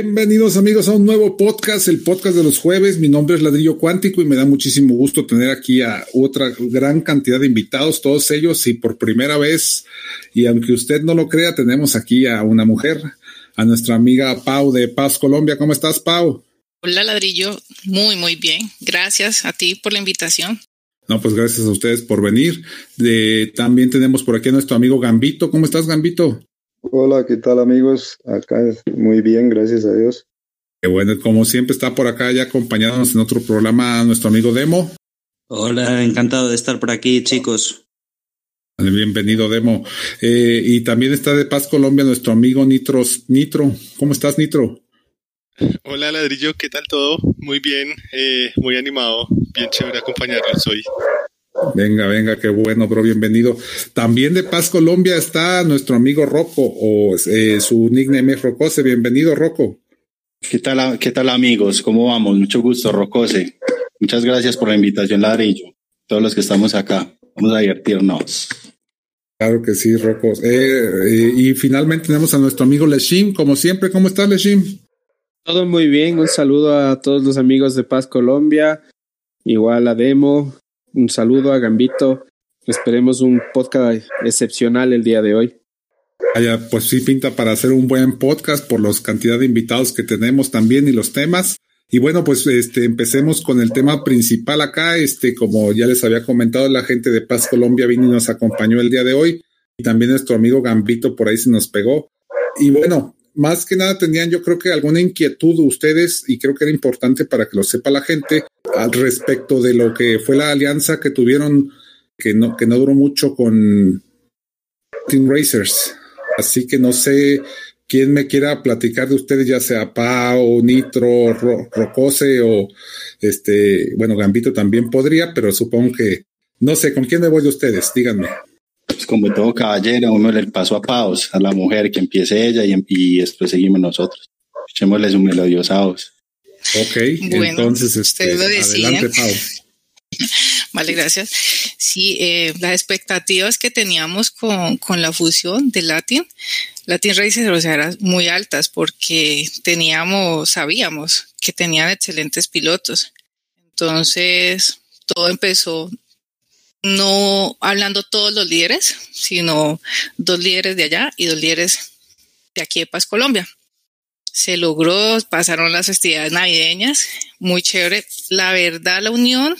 Bienvenidos amigos a un nuevo podcast, el podcast de los jueves. Mi nombre es Ladrillo Cuántico y me da muchísimo gusto tener aquí a otra gran cantidad de invitados, todos ellos y por primera vez, y aunque usted no lo crea, tenemos aquí a una mujer, a nuestra amiga Pau de Paz Colombia. ¿Cómo estás, Pau? Hola, Ladrillo. Muy, muy bien. Gracias a ti por la invitación. No, pues gracias a ustedes por venir. De, también tenemos por aquí a nuestro amigo Gambito. ¿Cómo estás, Gambito? Hola, ¿qué tal amigos? Acá muy bien, gracias a Dios. Qué bueno, como siempre está por acá ya acompañándonos en otro programa nuestro amigo Demo. Hola, encantado de estar por aquí, chicos. Bienvenido, Demo. Eh, y también está de Paz Colombia nuestro amigo Nitros. Nitro, ¿cómo estás, Nitro? Hola, Ladrillo, ¿qué tal todo? Muy bien, eh, muy animado, bien chévere acompañarlos hoy. Venga, venga, qué bueno, bro, bienvenido. También de Paz Colombia está nuestro amigo Rocco, o eh, su nickname es Rocose. Bienvenido, Rocco. ¿Qué tal, ¿Qué tal, amigos? ¿Cómo vamos? Mucho gusto, Rocose. Muchas gracias por la invitación, Ladrillo. Todos los que estamos acá, vamos a divertirnos. Claro que sí, Rocco. Eh, eh, y finalmente tenemos a nuestro amigo Leshim, como siempre. ¿Cómo estás, Leshim? Todo muy bien. Un saludo a todos los amigos de Paz Colombia. Igual a Demo, un saludo a Gambito. Esperemos un podcast excepcional el día de hoy. Vaya, pues sí pinta para hacer un buen podcast por la cantidad de invitados que tenemos también y los temas. Y bueno, pues este empecemos con el tema principal acá. Este, como ya les había comentado, la gente de Paz Colombia vino y nos acompañó el día de hoy. Y también nuestro amigo Gambito por ahí se nos pegó. Y bueno, más que nada tenían yo creo que alguna inquietud ustedes y creo que era importante para que lo sepa la gente al respecto de lo que fue la alianza que tuvieron que no que no duró mucho con Team Racers. Así que no sé quién me quiera platicar de ustedes, ya sea Pau, Nitro, Rocose o este, bueno, Gambito también podría, pero supongo que no sé, ¿con quién me voy de ustedes? Díganme como todo caballero, uno le paso a Paus, a la mujer, que empiece ella y, después seguimos nosotros. Echémosle su melodiosa voz. Ok, entonces este, adelante, Pau. Vale, gracias. Sí, eh, las expectativas que teníamos con, con, la fusión de Latin, Latin Races, o sea, eran muy altas porque teníamos, sabíamos que tenían excelentes pilotos. Entonces, todo empezó no hablando todos los líderes, sino dos líderes de allá y dos líderes de aquí de Paz, Colombia. Se logró, pasaron las festividades navideñas, muy chévere. La verdad, la unión,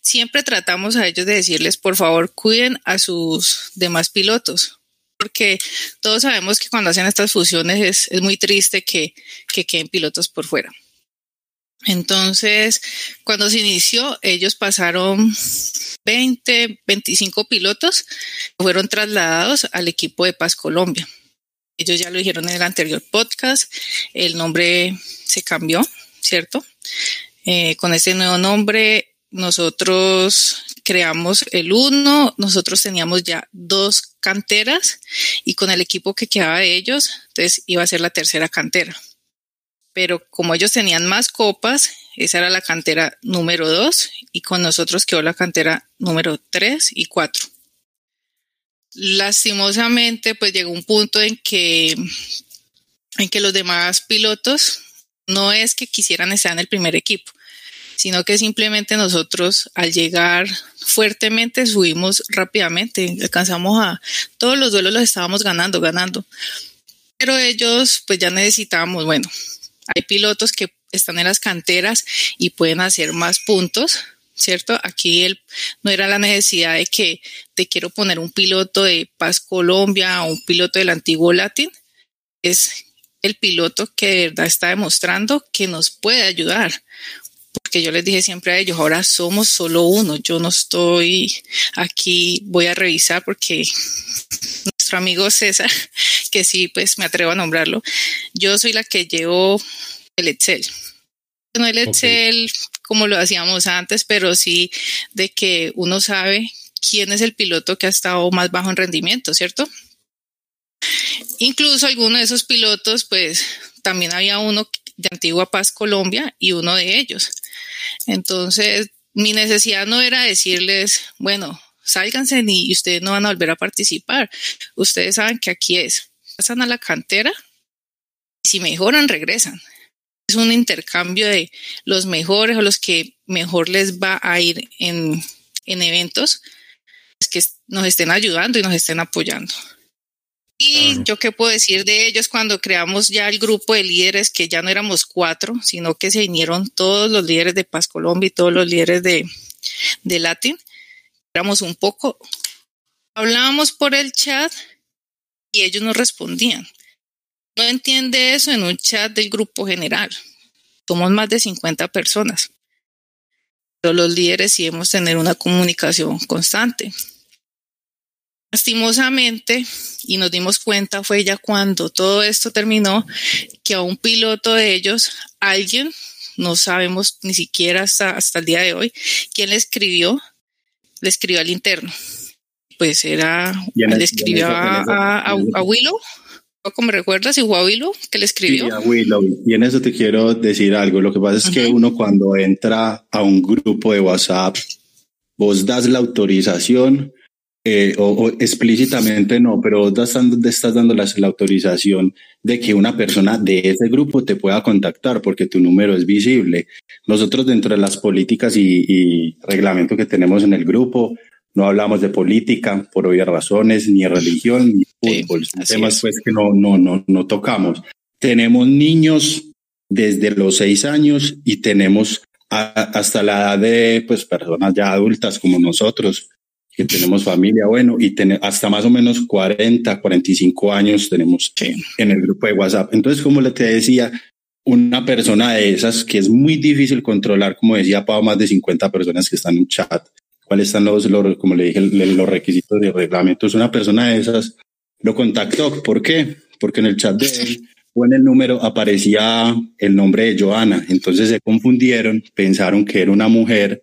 siempre tratamos a ellos de decirles, por favor, cuiden a sus demás pilotos, porque todos sabemos que cuando hacen estas fusiones es, muy triste que queden pilotos por fuera. Entonces, cuando se inició, ellos pasaron 20, 25 pilotos, fueron trasladados al equipo de Paz Colombia. Ellos ya lo dijeron en el anterior podcast, el nombre se cambió, ¿cierto? Eh, con este nuevo nombre, nosotros creamos el uno, nosotros teníamos ya dos canteras y con el equipo que quedaba de ellos, entonces iba a ser la tercera cantera pero como ellos tenían más copas, esa era la cantera número dos y con nosotros quedó la cantera número tres y cuatro. Lastimosamente, pues llegó un punto en que, en que los demás pilotos no es que quisieran estar en el primer equipo, sino que simplemente nosotros al llegar fuertemente subimos rápidamente, alcanzamos a todos los duelos los estábamos ganando, ganando. Pero ellos pues ya necesitábamos, bueno, hay pilotos que están en las canteras y pueden hacer más puntos, ¿cierto? Aquí el, no era la necesidad de que te quiero poner un piloto de Paz Colombia o un piloto del antiguo Latin. Es el piloto que de verdad está demostrando que nos puede ayudar. Porque yo les dije siempre a ellos, ahora somos solo uno. Yo no estoy aquí, voy a revisar porque nuestro amigo César, que sí, pues me atrevo a nombrarlo, yo soy la que llevo el Excel. No el Excel como lo hacíamos antes, pero sí de que uno sabe quién es el piloto que ha estado más bajo en rendimiento, ¿cierto? Incluso alguno de esos pilotos, pues también había uno de Antigua Paz Colombia y uno de ellos. Entonces, mi necesidad no era decirles, bueno, sálganse y ustedes no van a volver a participar. Ustedes saben que aquí es, pasan a la cantera y si mejoran, regresan. Es un intercambio de los mejores o los que mejor les va a ir en, en eventos que nos estén ayudando y nos estén apoyando. Y yo qué puedo decir de ellos cuando creamos ya el grupo de líderes, que ya no éramos cuatro, sino que se vinieron todos los líderes de Paz Colombia y todos los líderes de, de Latin. Éramos un poco, hablábamos por el chat y ellos nos respondían. No entiende eso en un chat del grupo general. Somos más de 50 personas. Pero los líderes sí debemos tener una comunicación constante. Lastimosamente, y nos dimos cuenta fue ya cuando todo esto terminó, que a un piloto de ellos, alguien, no sabemos ni siquiera hasta, hasta el día de hoy, quién le escribió, le escribió al interno. Pues era, le escribió a, a, Willow, como recuerdas, y fue a Willow que le escribió. a Willow. Y en eso te quiero decir algo. Lo que pasa es que uno cuando entra a un grupo de WhatsApp, vos das la autorización eh, o, explícitamente no, pero estás dando, estás dando la, autorización de que una persona de ese grupo te pueda contactar porque tu número es visible. Nosotros dentro de las políticas y, y reglamentos que tenemos en el grupo, no hablamos de política por obvias razones, ni religión, ni fútbol. temas pues que no, no, no, no tocamos. Tenemos niños desde los seis años y tenemos hasta la edad de pues personas ya adultas como nosotros que tenemos familia, bueno, y hasta más o menos 40, 45 años tenemos en el grupo de WhatsApp. Entonces, como le te decía, una persona de esas que es muy difícil controlar, como decía Pau, más de 50 personas que están en chat, cuáles están los, como le dije, los requisitos de reglamentos. Una persona de esas lo contactó. ¿Por qué? Porque en el chat de él o en el número aparecía el nombre de Joana. Entonces se confundieron, pensaron que era una mujer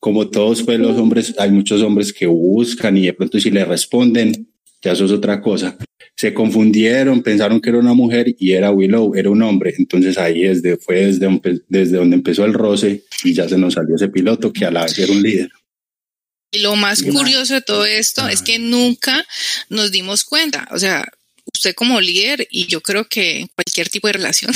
como todos pues los hombres, hay muchos hombres que buscan y de pronto si le responden, ya eso es otra cosa. Se confundieron, pensaron que era una mujer y era Willow, era un hombre. Entonces ahí desde, fue desde, desde donde empezó el roce y ya se nos salió ese piloto que a la vez era un líder. Y lo más curioso de todo esto es que nunca nos dimos cuenta. O sea, usted como líder y yo creo que en cualquier tipo de relación,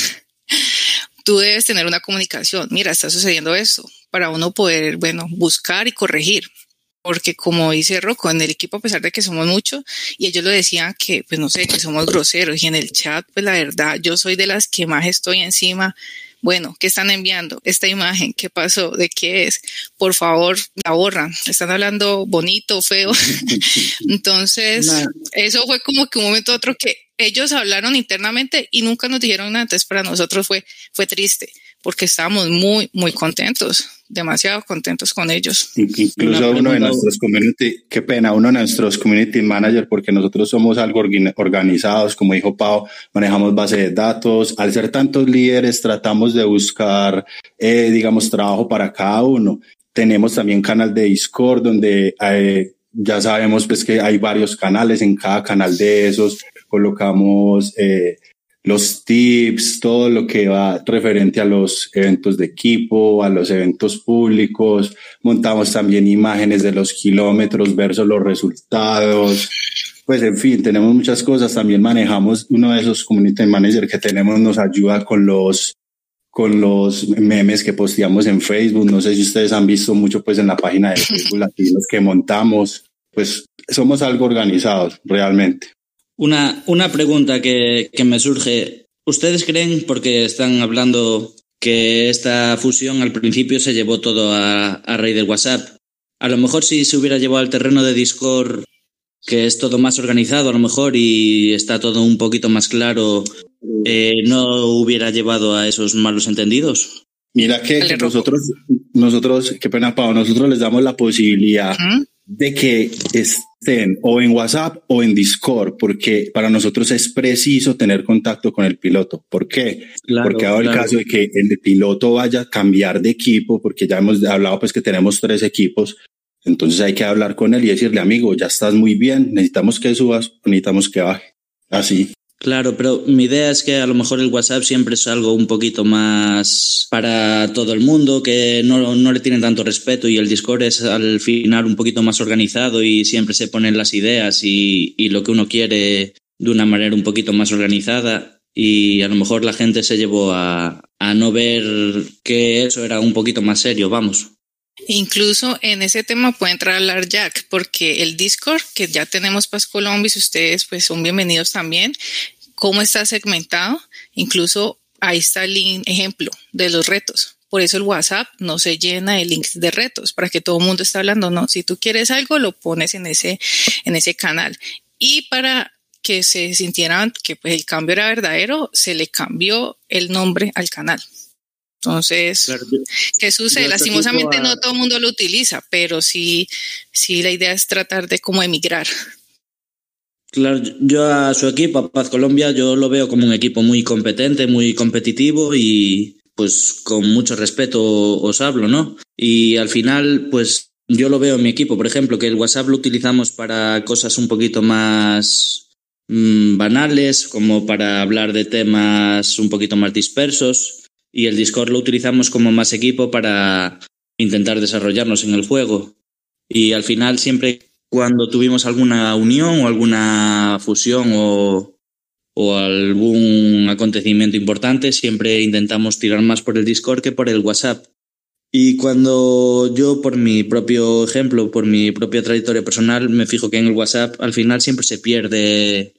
tú debes tener una comunicación. Mira, está sucediendo esto para uno poder, bueno, buscar y corregir. Porque como dice Rocco, en el equipo, a pesar de que somos muchos, y ellos lo decían que, pues no sé, que somos groseros, y en el chat, pues la verdad, yo soy de las que más estoy encima. Bueno, ¿qué están enviando? Esta imagen, ¿qué pasó? ¿De qué es? Por favor, la borran. Están hablando bonito, feo. Entonces, eso fue como que un momento otro que ellos hablaron internamente y nunca nos dijeron nada. Entonces, para nosotros fue, fue triste porque estábamos muy, muy contentos, demasiado contentos con ellos. Incluso uno de nuestros community, qué pena, uno de nuestros community manager, porque nosotros somos algo organizados, como dijo Pau, manejamos base de datos. Al ser tantos líderes, tratamos de buscar, eh, digamos, trabajo para cada uno. Tenemos también canal de Discord donde eh, ya sabemos pues que hay varios canales, en cada canal de esos colocamos eh, los tips, todo lo que va referente a los eventos de equipo, a los eventos públicos. Montamos también imágenes de los kilómetros versus los resultados. Pues en fin, tenemos muchas cosas. También manejamos uno de esos community manager que tenemos, nos ayuda con los con los memes que posteamos en Facebook. No sé si ustedes han visto mucho pues en la página de Facebook Latinos que montamos. Pues somos algo organizados realmente. Una, una pregunta que, que me surge. ¿Ustedes creen, porque están hablando que esta fusión al principio se llevó todo a, a raíz del WhatsApp? A lo mejor si se hubiera llevado al terreno de Discord, que es todo más organizado a lo mejor y está todo un poquito más claro, eh, no hubiera llevado a esos malos entendidos. Mira que nosotros, nosotros, qué pena, Pau, nosotros les damos la posibilidad de que estén o en WhatsApp o en Discord, porque para nosotros es preciso tener contacto con el piloto. ¿Por qué? porque ahora el caso de que el piloto vaya a cambiar de equipo, porque ya hemos hablado pues que tenemos tres equipos, entonces hay que hablar con él y decirle, amigo, ya estás muy bien, necesitamos que subas, necesitamos que baje. Así. Claro, pero mi idea es que a lo mejor el WhatsApp siempre es algo un poquito más para todo el mundo, que no, no, le tienen tanto respeto y el Discord es al final un poquito más organizado y siempre se ponen las ideas y, y lo que uno quiere de una manera un poquito más organizada y a lo mejor la gente se llevó a, a no ver que eso era un poquito más serio, vamos. Incluso en ese tema puede entrar a hablar Jack, porque el Discord que ya tenemos Paz Colombia, y ustedes pues son bienvenidos también, cómo está segmentado, incluso ahí está el ejemplo de los retos. Por eso el WhatsApp no se llena de links de retos, para que todo el mundo esté hablando, no, si tú quieres algo, lo pones en ese, en ese canal. Y para que se sintieran que pues, el cambio era verdadero, se le cambió el nombre al canal. Entonces, ¿qué sucede? Lastimosamente no todo el mundo lo utiliza, pero sí, sí la idea es tratar de como emigrar. Claro, yo a su equipo, a Paz Colombia, yo lo veo como un equipo muy competente, muy competitivo y pues con mucho respeto os hablo, ¿no? Y al final, pues yo lo veo en mi equipo, por ejemplo, que el WhatsApp lo utilizamos para cosas un poquito más mmm, banales, como para hablar de temas un poquito más dispersos y el Discord lo utilizamos como más equipo para intentar desarrollarnos en el juego. Y al final siempre cuando tuvimos alguna unión o alguna fusión o, algún acontecimiento importante, siempre intentamos tirar más por el Discord que por el WhatsApp. Y cuando yo, por mi propio ejemplo, por mi propia trayectoria personal, me fijo que en el WhatsApp al final siempre se pierde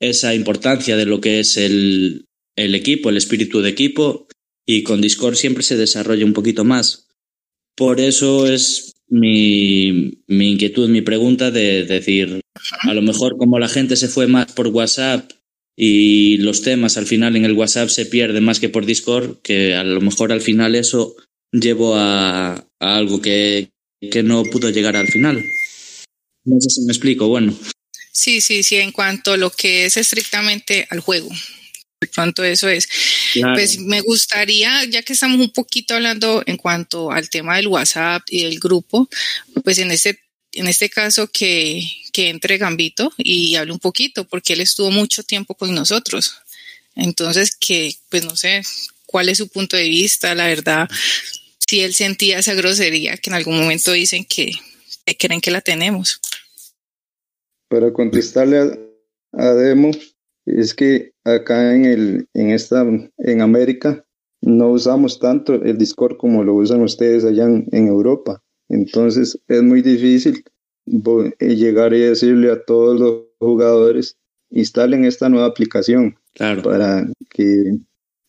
esa importancia de lo que es el, el equipo, el espíritu de equipo, y con Discord siempre se desarrolla un poquito más. Por eso es mi, mi inquietud, mi pregunta de decir, a lo mejor como la gente se fue más por WhatsApp y los temas al final en el WhatsApp se pierden más que por Discord, que a lo mejor al final eso llevó a, algo que, que no pudo llegar al final. No sé si me explico, bueno. Sí, sí, sí, en cuanto a lo que es estrictamente al juego. De pronto eso es. Pues me gustaría, ya que estamos un poquito hablando en cuanto al tema del WhatsApp y del grupo, pues en este, en este caso que, que entre Gambito y hable un poquito, porque él estuvo mucho tiempo con nosotros. Entonces, que, pues no sé cuál es su punto de vista, la verdad, si él sentía esa grosería que en algún momento dicen que, creen que la tenemos. Para contestarle a, a Demo, es que acá en, el, en, esta, en América no usamos tanto el Discord como lo usan ustedes allá en, Europa. Entonces es muy difícil eh, llegar y decirle a todos los jugadores instalen esta nueva aplicación para que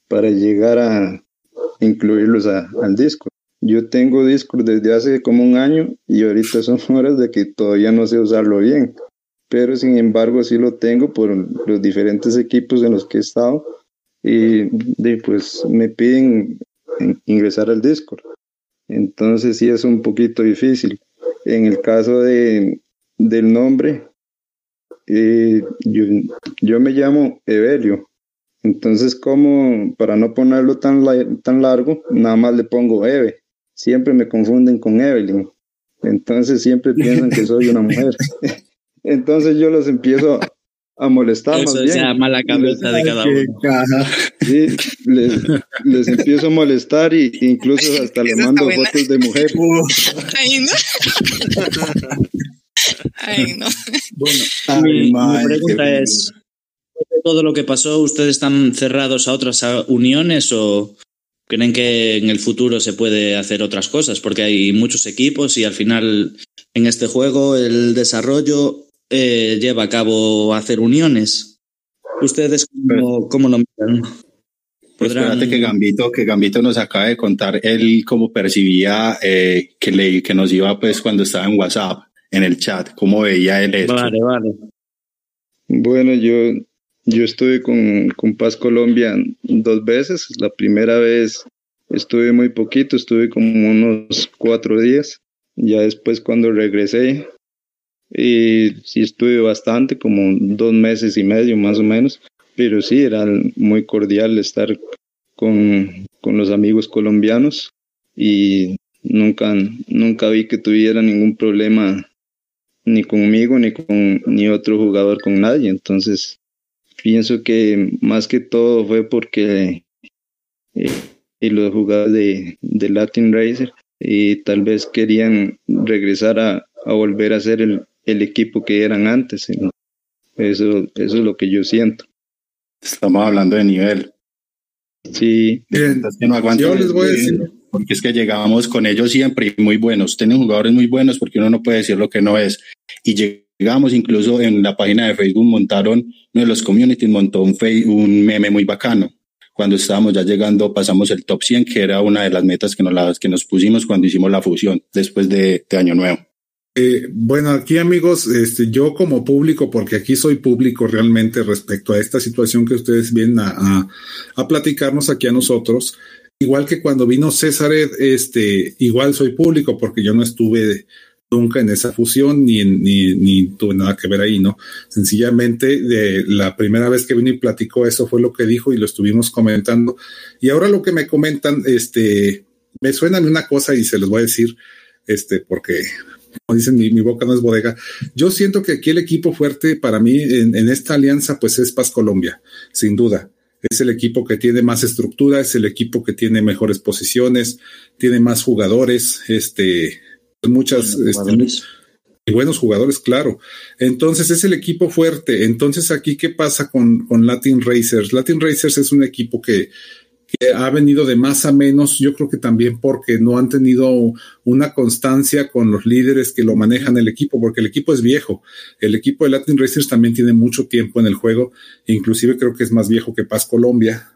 para llegar a incluirlos al Discord. Yo tengo Discord desde hace como un año y ahorita son horas de que todavía no sé usarlo bien pero sin embargo sí lo tengo por los diferentes equipos en los que he estado y, pues me piden ingresar al Discord. Entonces sí es un poquito difícil. En el caso de, del nombre, eh, yo, me llamo Evelio. Entonces, como para no ponerlo tan, tan largo, nada más le pongo Eve. Siempre me confunden con Evelyn. Entonces siempre piensan que soy una mujer. Entonces yo los empiezo a molestar Eso más bien. llama la cabeza de cada uno. Sí, les, empiezo a molestar y incluso hasta le mando fotos de mujer. Ay, no. Ay, no. Bueno, mi, pregunta es, todo lo que pasó, ¿ustedes están cerrados a otras uniones o creen que en el futuro se puede hacer otras cosas? Porque hay muchos equipos y al final en este juego el desarrollo eh, lleva a cabo hacer uniones. ¿Ustedes cómo, lo miran? Pues espérate que Gambito, que Gambito nos acaba de contar él cómo percibía eh, que, le, que nos iba pues cuando estaba en WhatsApp, en el chat, cómo veía él esto. Vale, vale. Bueno, yo, yo estuve con, con Paz Colombia dos veces. La primera vez estuve muy poquito, estuve como unos cuatro días ya después cuando regresé, y sí estuve bastante, como dos meses y medio más o menos, pero sí, era muy cordial estar con, con los amigos colombianos y nunca, nunca vi que tuviera ningún problema ni conmigo ni con ni otro jugador con nadie. Entonces, pienso que más que todo fue porque eh, y los jugadores de, Latin Racer y tal vez querían regresar a, a volver a ser el, el, equipo que eran antes. Eso, eso es lo que yo siento. Estamos hablando de nivel. Sí. que no yo les voy a decir. Porque es que llegábamos con ellos siempre muy buenos. Tienen jugadores muy buenos porque uno no puede decir lo que no es. Y llegamos incluso en la página de Facebook, montaron, uno de los communities montó un, un meme muy bacano. Cuando estábamos ya llegando, pasamos el top 100, que era una de las metas que nos, que nos pusimos cuando hicimos la fusión después de, de Año Nuevo. Eh, bueno, aquí amigos, este, yo como público, porque aquí soy público realmente respecto a esta situación que ustedes vienen a, a, platicarnos aquí a nosotros, igual que cuando vino César, este, igual soy público porque yo no estuve nunca en esa fusión ni, ni, ni tuve nada que ver ahí, ¿no? Sencillamente, de la primera vez que vino y platicó eso fue lo que dijo y lo estuvimos comentando. Y ahora lo que me comentan, este, me suena una cosa y se los voy a decir, este, porque como dicen, mi, mi, boca no es bodega. Yo siento que aquí el equipo fuerte para mí en, en, esta alianza, pues es Paz Colombia, sin duda. Es el equipo que tiene más estructura, es el equipo que tiene mejores posiciones, tiene más jugadores, este, muchas, este, y buenos jugadores, claro. Entonces es el equipo fuerte. Entonces aquí, ¿qué pasa con, con Latin Racers? Latin Racers es un equipo que, ha venido de más a menos, yo creo que también porque no han tenido una constancia con los líderes que lo manejan el equipo, porque el equipo es viejo. El equipo de Latin Racers también tiene mucho tiempo en el juego, inclusive creo que es más viejo que Paz Colombia,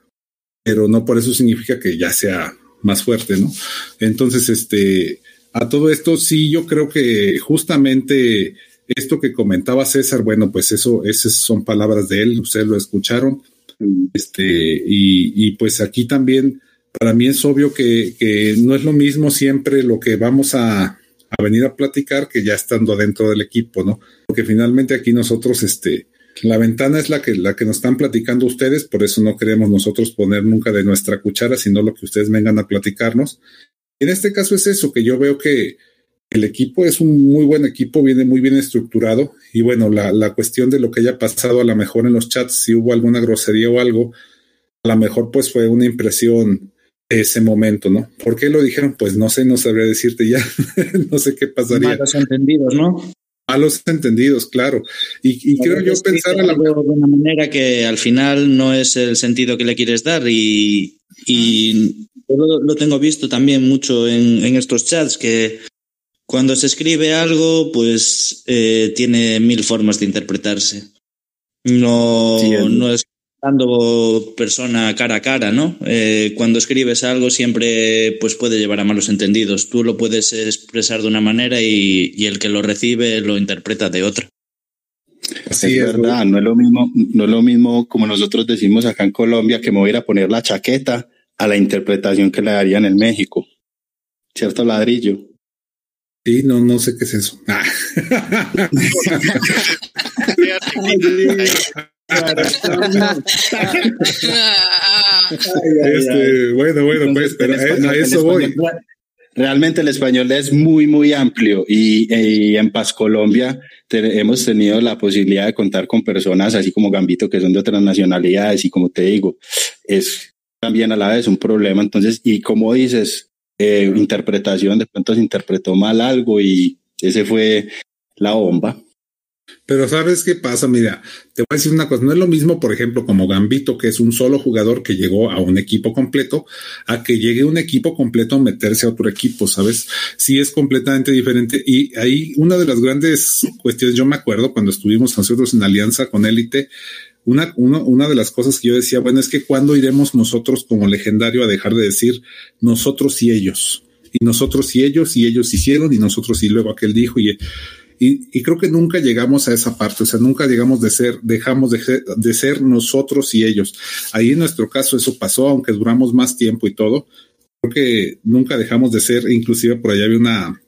pero no por eso significa que ya sea más fuerte, ¿no? Entonces, este, a todo esto sí, yo creo que justamente esto que comentaba César, bueno, pues eso, esas son palabras de él, ustedes lo escucharon este, y, pues aquí también, para mí es obvio que, no es lo mismo siempre lo que vamos a, venir a platicar que ya estando dentro del equipo, ¿no? Porque finalmente aquí nosotros, este, la ventana es la que, la que nos están platicando ustedes, por eso no queremos nosotros poner nunca de nuestra cuchara, sino lo que ustedes vengan a platicarnos. En este caso es eso, que yo veo que, el equipo es un muy buen equipo, viene muy bien estructurado y bueno, la, la, cuestión de lo que haya pasado a lo mejor en los chats, si hubo alguna grosería o algo, a lo mejor pues fue una impresión ese momento, ¿no? ¿Por qué lo dijeron? Pues no sé, no sabría decirte ya, no sé qué pasaría. Malos entendidos, ¿no? Malos entendidos, claro. Y, y creo yo pensar a la... de una manera que al final no es el sentido que le quieres dar y, y yo lo, lo tengo visto también mucho en, en estos chats que cuando se escribe algo, pues eh, tiene mil formas de interpretarse. No, no es dando persona cara a cara, ¿no? Eh, cuando escribes algo siempre pues puede llevar a malos entendidos. Tú lo puedes expresar de una manera y, y el que lo recibe lo interpreta de otra. Sí, es verdad, no es lo mismo, no es lo mismo como nosotros decimos acá en Colombia que me voy a ir a poner la chaqueta a la interpretación que le darían en México. ¿Cierto ladrillo? Sí, no, no sé qué es eso. Ah. este, bueno, bueno, pues, pero a, eso voy. Realmente el español es muy, muy amplio y, y en Paz Colombia te, hemos tenido la posibilidad de contar con personas así como Gambito que son de otras nacionalidades y como te digo, es también a la vez un problema. Entonces, y como dices, eh, interpretación, de pronto se interpretó mal algo y ese fue la bomba. Pero ¿sabes qué pasa? Mira, te voy a decir una cosa, no es lo mismo, por ejemplo, como Gambito, que es un solo jugador que llegó a un equipo completo, a que llegue un equipo completo a meterse a otro equipo, ¿sabes? Sí es completamente diferente. Y ahí una de las grandes cuestiones, yo me acuerdo cuando estuvimos nosotros en alianza con Élite, una, una de las cosas que yo decía, bueno, es que cuando iremos nosotros como legendario a dejar de decir nosotros y ellos, y nosotros y ellos, y ellos hicieron, y nosotros y luego aquel dijo, y, y, creo que nunca llegamos a esa parte, o sea, nunca llegamos de ser, dejamos de, de ser nosotros y ellos. Ahí en nuestro caso eso pasó, aunque duramos más tiempo y todo, creo que nunca dejamos de ser, inclusive por allá había una,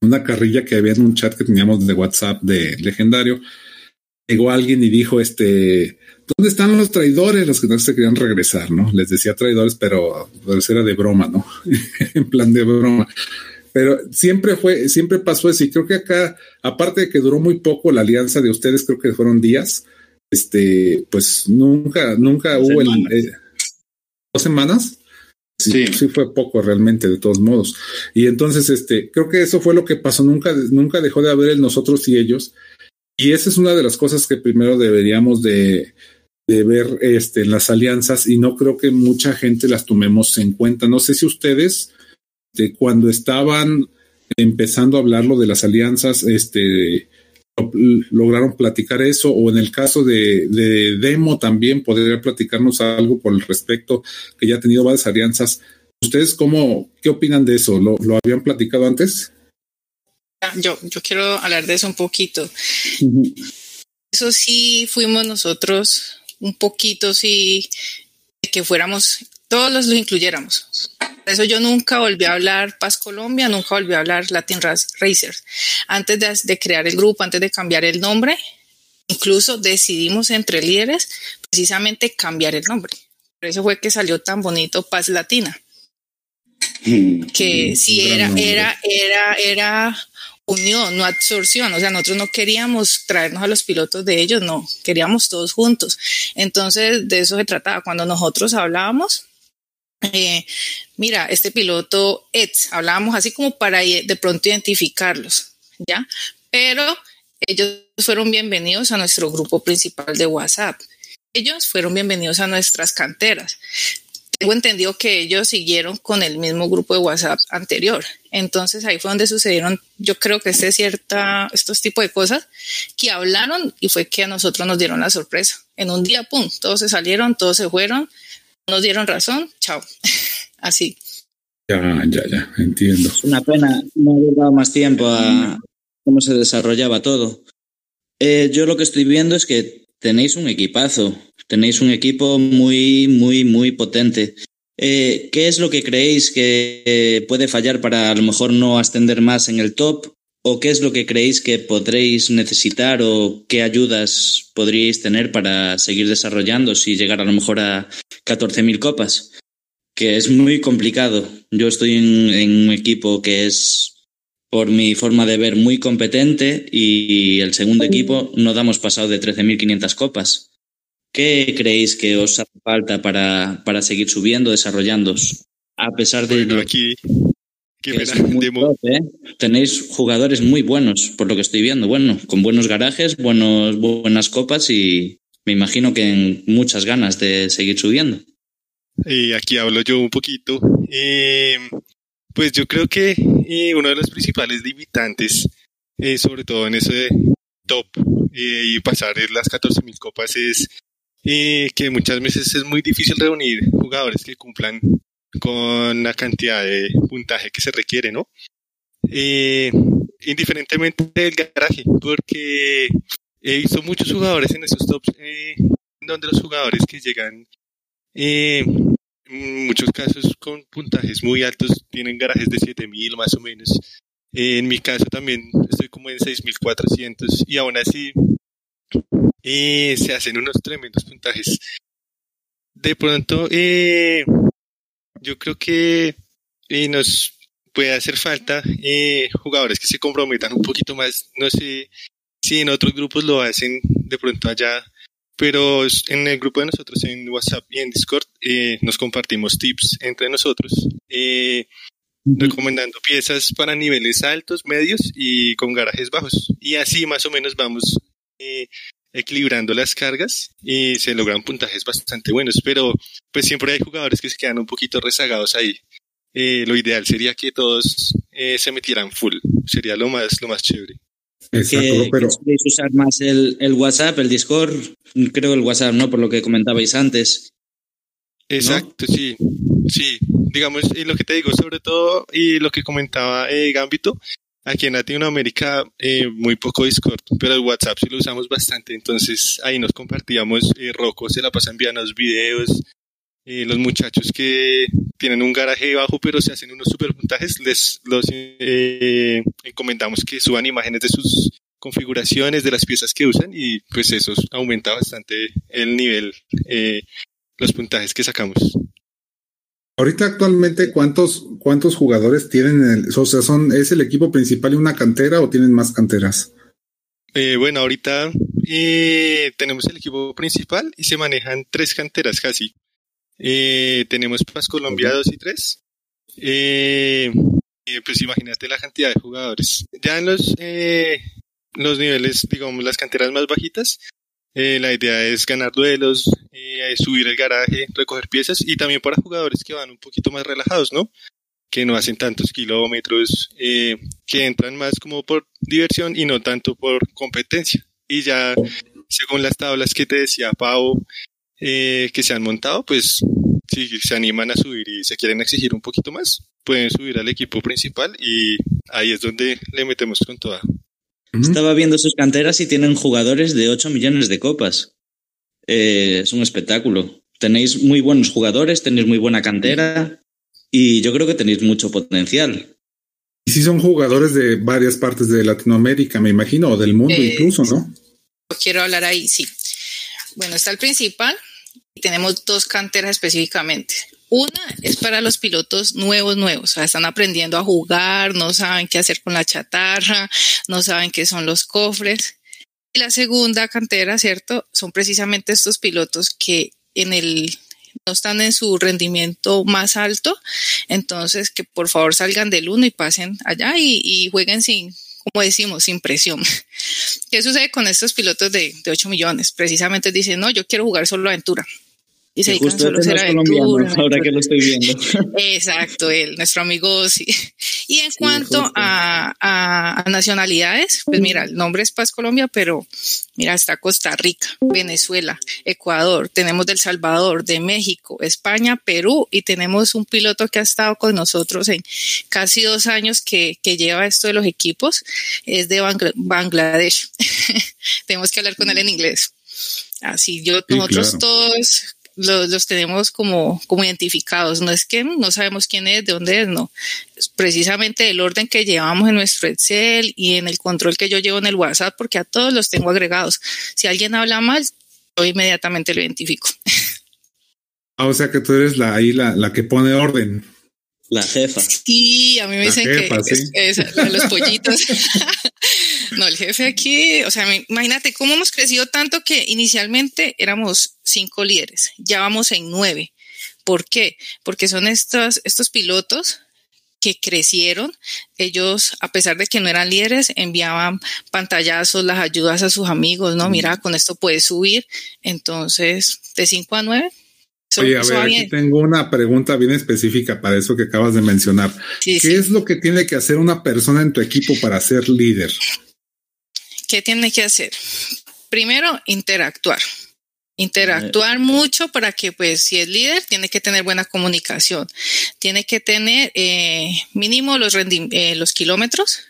una carrilla que había en un chat que teníamos de WhatsApp de legendario. Llegó alguien y dijo, este, ¿dónde están los traidores? Los que no se querían regresar, ¿no? Les decía traidores, pero pues era de broma, ¿no? en plan de broma. Pero siempre fue, siempre pasó eso. Y creo que acá, aparte de que duró muy poco la alianza de ustedes, creo que fueron días, este, pues nunca, nunca hubo el, eh, dos semanas. Sí, sí, fue poco realmente, de todos modos. Y entonces, este, creo que eso fue lo que pasó. Nunca, nunca dejó de haber el nosotros y ellos. Y esa es una de las cosas que primero deberíamos de, ver este, en las alianzas y no creo que mucha gente las tomemos en cuenta. No sé si ustedes, de cuando estaban empezando a hablarlo de las alianzas, este, lograron platicar eso o en el caso de, de, Demo también podría platicarnos algo por el respecto que ya ha tenido varias alianzas. ¿Ustedes cómo, qué opinan de eso? ¿Lo, lo habían platicado antes? Yo, yo quiero hablar de eso un poquito. Eso sí fuimos nosotros un poquito, sí, que fuéramos, todos los, los incluyéramos eso yo nunca volví a hablar Paz Colombia, nunca volví a hablar Latin Racers. Antes de, crear el grupo, antes de cambiar el nombre, incluso decidimos entre líderes precisamente cambiar el nombre. Por eso fue que salió tan bonito Paz Latina. Mm, que sí era, era, era, era unión, no absorción. O sea, nosotros no queríamos traernos a los pilotos de ellos, no, queríamos todos juntos. Entonces, de eso se trataba. Cuando nosotros hablábamos, eh, mira, este piloto ETS, hablábamos así como para de pronto identificarlos, ¿ya? Pero ellos fueron bienvenidos a nuestro grupo principal de WhatsApp. Ellos fueron bienvenidos a nuestras canteras. Tengo entendido que ellos siguieron con el mismo grupo de WhatsApp anterior. Entonces ahí fue donde sucedieron, yo creo que este cierta, estos tipos de cosas que hablaron y fue que a nosotros nos dieron la sorpresa. En un día, pum, todos se salieron, todos se fueron nos dieron razón, chao. Así. Ya, ya, ya, entiendo. Es una pena no haber dado más tiempo a cómo se desarrollaba todo. Eh, yo lo que estoy viendo es que tenéis un equipazo, tenéis un equipo muy, muy, muy potente. Eh, ¿Qué es lo que creéis que puede fallar para a lo mejor no ascender más en el top? ¿O qué es lo que creéis que podréis necesitar o qué ayudas podríais tener para seguir desarrollando si llegar a lo mejor a 14.000 copas? Que es muy complicado. Yo estoy en, un equipo que es, por mi forma de ver, muy competente y el segundo equipo no damos pasado de 13.500 copas. ¿Qué creéis que os hace falta para, para seguir subiendo, desarrollándoos? A pesar de... Bueno, aquí ¿eh? Tenéis jugadores muy buenos, por lo que estoy viendo. Bueno, con buenos garajes, buenos, buenas copas y me imagino que en muchas ganas de seguir subiendo. Y aquí hablo yo un poquito. Eh, pues yo creo que eh, uno de los principales limitantes, sobre todo en eso de top y pasar las 14.000 copas, es que muchas veces es muy difícil reunir jugadores que cumplan con la cantidad de puntaje que se requiere, ¿no? Eh, indiferentemente del garaje, porque he visto muchos jugadores en esos tops, eh, donde los jugadores que llegan, eh, muchos casos con puntajes muy altos, tienen garajes de 7000 más o menos. en mi caso también estoy como en 6400 y aún así se hacen unos tremendos puntajes. De pronto, eh, yo creo que eh, nos puede hacer falta eh, jugadores que se comprometan un poquito más. No sé si en otros grupos lo hacen de pronto allá, pero en el grupo de nosotros en WhatsApp y en Discord eh, nos compartimos tips entre nosotros, recomendando piezas para niveles altos, medios y con garajes bajos. Y así más o menos vamos equilibrando las cargas y se logran puntajes bastante buenos, pero pues siempre hay jugadores que se quedan un poquito rezagados ahí. Eh, lo ideal sería que todos eh, se metieran full, sería lo más, lo más chévere. Exacto, pero... usar más el, el, WhatsApp, el Discord, creo el WhatsApp, ¿no? Por lo que comentabais antes. Exacto, sí, sí. Digamos, y lo que te digo, sobre todo, y lo que comentaba eh, Gambito, Aquí en Latinoamérica eh, muy poco Discord, pero el WhatsApp sí lo usamos bastante, entonces ahí nos compartíamos, eh, Rocco se la pasa enviando los videos, eh, los muchachos que tienen un garaje bajo pero se hacen unos super puntajes, les los encomendamos que suban imágenes de sus configuraciones, de las piezas que usan y pues eso aumenta bastante el nivel, eh, los puntajes que sacamos. Ahorita actualmente, ¿cuántos, cuántos jugadores tienen? El, o sea, son, ¿es el equipo principal y una cantera o tienen más canteras? Eh, bueno, ahorita eh, tenemos el equipo principal y se manejan tres canteras casi. Eh, tenemos Paz Colombia 2 y 3. Eh, pues imagínate la cantidad de jugadores. Ya en los, eh, los niveles, digamos, las canteras más bajitas, eh, la idea es ganar duelos, eh, subir el garaje, recoger piezas y también para jugadores que van un poquito más relajados, ¿no? Que no hacen tantos kilómetros, eh, que entran más como por diversión y no tanto por competencia. Y ya, según las tablas que te decía Pau, eh, que se han montado, pues si se animan a subir y se quieren exigir un poquito más, pueden subir al equipo principal y ahí es donde le metemos con toda. Estaba viendo sus canteras y tienen jugadores de 8 millones de copas. Eh, es un espectáculo. Tenéis muy buenos jugadores, tenéis muy buena cantera y yo creo que tenéis mucho potencial. Y si son jugadores de varias partes de Latinoamérica, me imagino, o del mundo Eh, incluso, ¿no? Quiero hablar ahí, sí. Bueno, está el principal tenemos dos canteras específicamente. Una es para los pilotos nuevos, nuevos, o sea, están aprendiendo a jugar, no saben qué hacer con la chatarra, no saben qué son los cofres. Y la segunda cantera, ¿cierto? Son precisamente estos pilotos que en el no están en su rendimiento más alto, entonces que por favor salgan del uno y pasen allá y, jueguen sin, como decimos, sin presión. ¿Qué sucede con estos pilotos de, de 8 millones? Precisamente dicen, no, yo quiero jugar solo aventura. Y se Que dedican justo solo a este hacer ahora que lo estoy viendo. Exacto, él, nuestro amigo. Sí. Y en Sí, cuanto a, a- a nacionalidades, pues mira, el nombre es Paz Colombia, pero mira, está Costa Rica, Venezuela, Ecuador, tenemos del Salvador, de México, España, Perú y tenemos un piloto que ha estado con nosotros en casi dos años que, que lleva esto de los equipos, es de Bangla- Bangladesh. tenemos que hablar con él en inglés. Así yo, Sí, nosotros claro. todos los, los tenemos como, como identificados. No es que no sabemos quién es, de dónde es, no. Es precisamente el orden que llevamos en nuestro Excel y en el control que yo llevo en el WhatsApp, porque a todos los tengo agregados. Si alguien habla mal, yo inmediatamente lo identifico. Ah, o sea que tú eres la, ahí la, la que pone orden. La jefa. Y a mí me La dicen jefa, que sí. es, es la de los pollitos. no, el jefe aquí, o sea, me- imagínate cómo hemos crecido tanto que inicialmente éramos cinco líderes, ya vamos en nueve. ¿Por qué? Porque son estos, estos pilotos que crecieron. Ellos, a pesar de que no eran líderes, enviaban pantallazos, las ayudas a sus amigos, ¿no? Mira, con esto puedes subir. Entonces, de cinco a nueve. eso- Oye, a ver, aquí tengo una pregunta bien específica para eso que acabas de mencionar. Sí, ¿Qué sí. es lo que tiene que hacer una persona en tu equipo para ser líder? ¿Qué tiene que hacer? Primero, interactuar. Interactuar mucho para que, pues, si es líder, tiene que tener buena comunicación. Tiene que tener eh, mínimo los, eh, los kilómetros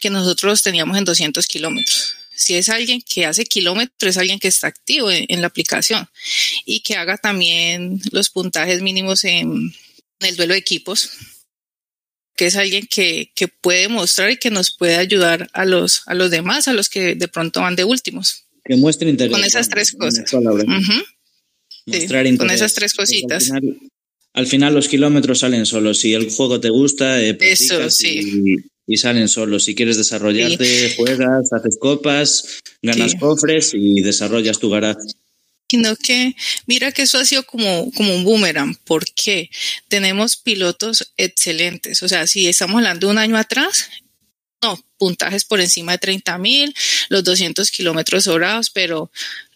que nosotros teníamos en 200 kilómetros. Si es alguien que hace kilómetros, es alguien que está activo en, la aplicación y que haga también los puntajes mínimos en el duelo de equipos, que es alguien que, que puede mostrar y que nos puede ayudar a los, a los demás, a los que de pronto van de últimos. Que muestre interés. Con esas tres cosas. Ujú. Mostrar con interés. esas tres cositas. Al final, al final los kilómetros salen solos. Si el juego te gusta, eh, Eso, sí. y, y salen solos. Si quieres desarrollarte, juegas, haces copas, ganas cofres y desarrollas tu garaje. Sino que mira que eso ha sido como, como un boomerang, porque tenemos pilotos excelentes. O sea, si estamos hablando de un año atrás, no, puntajes por encima de 30 mil, los 200 kilómetros sobrados, pero,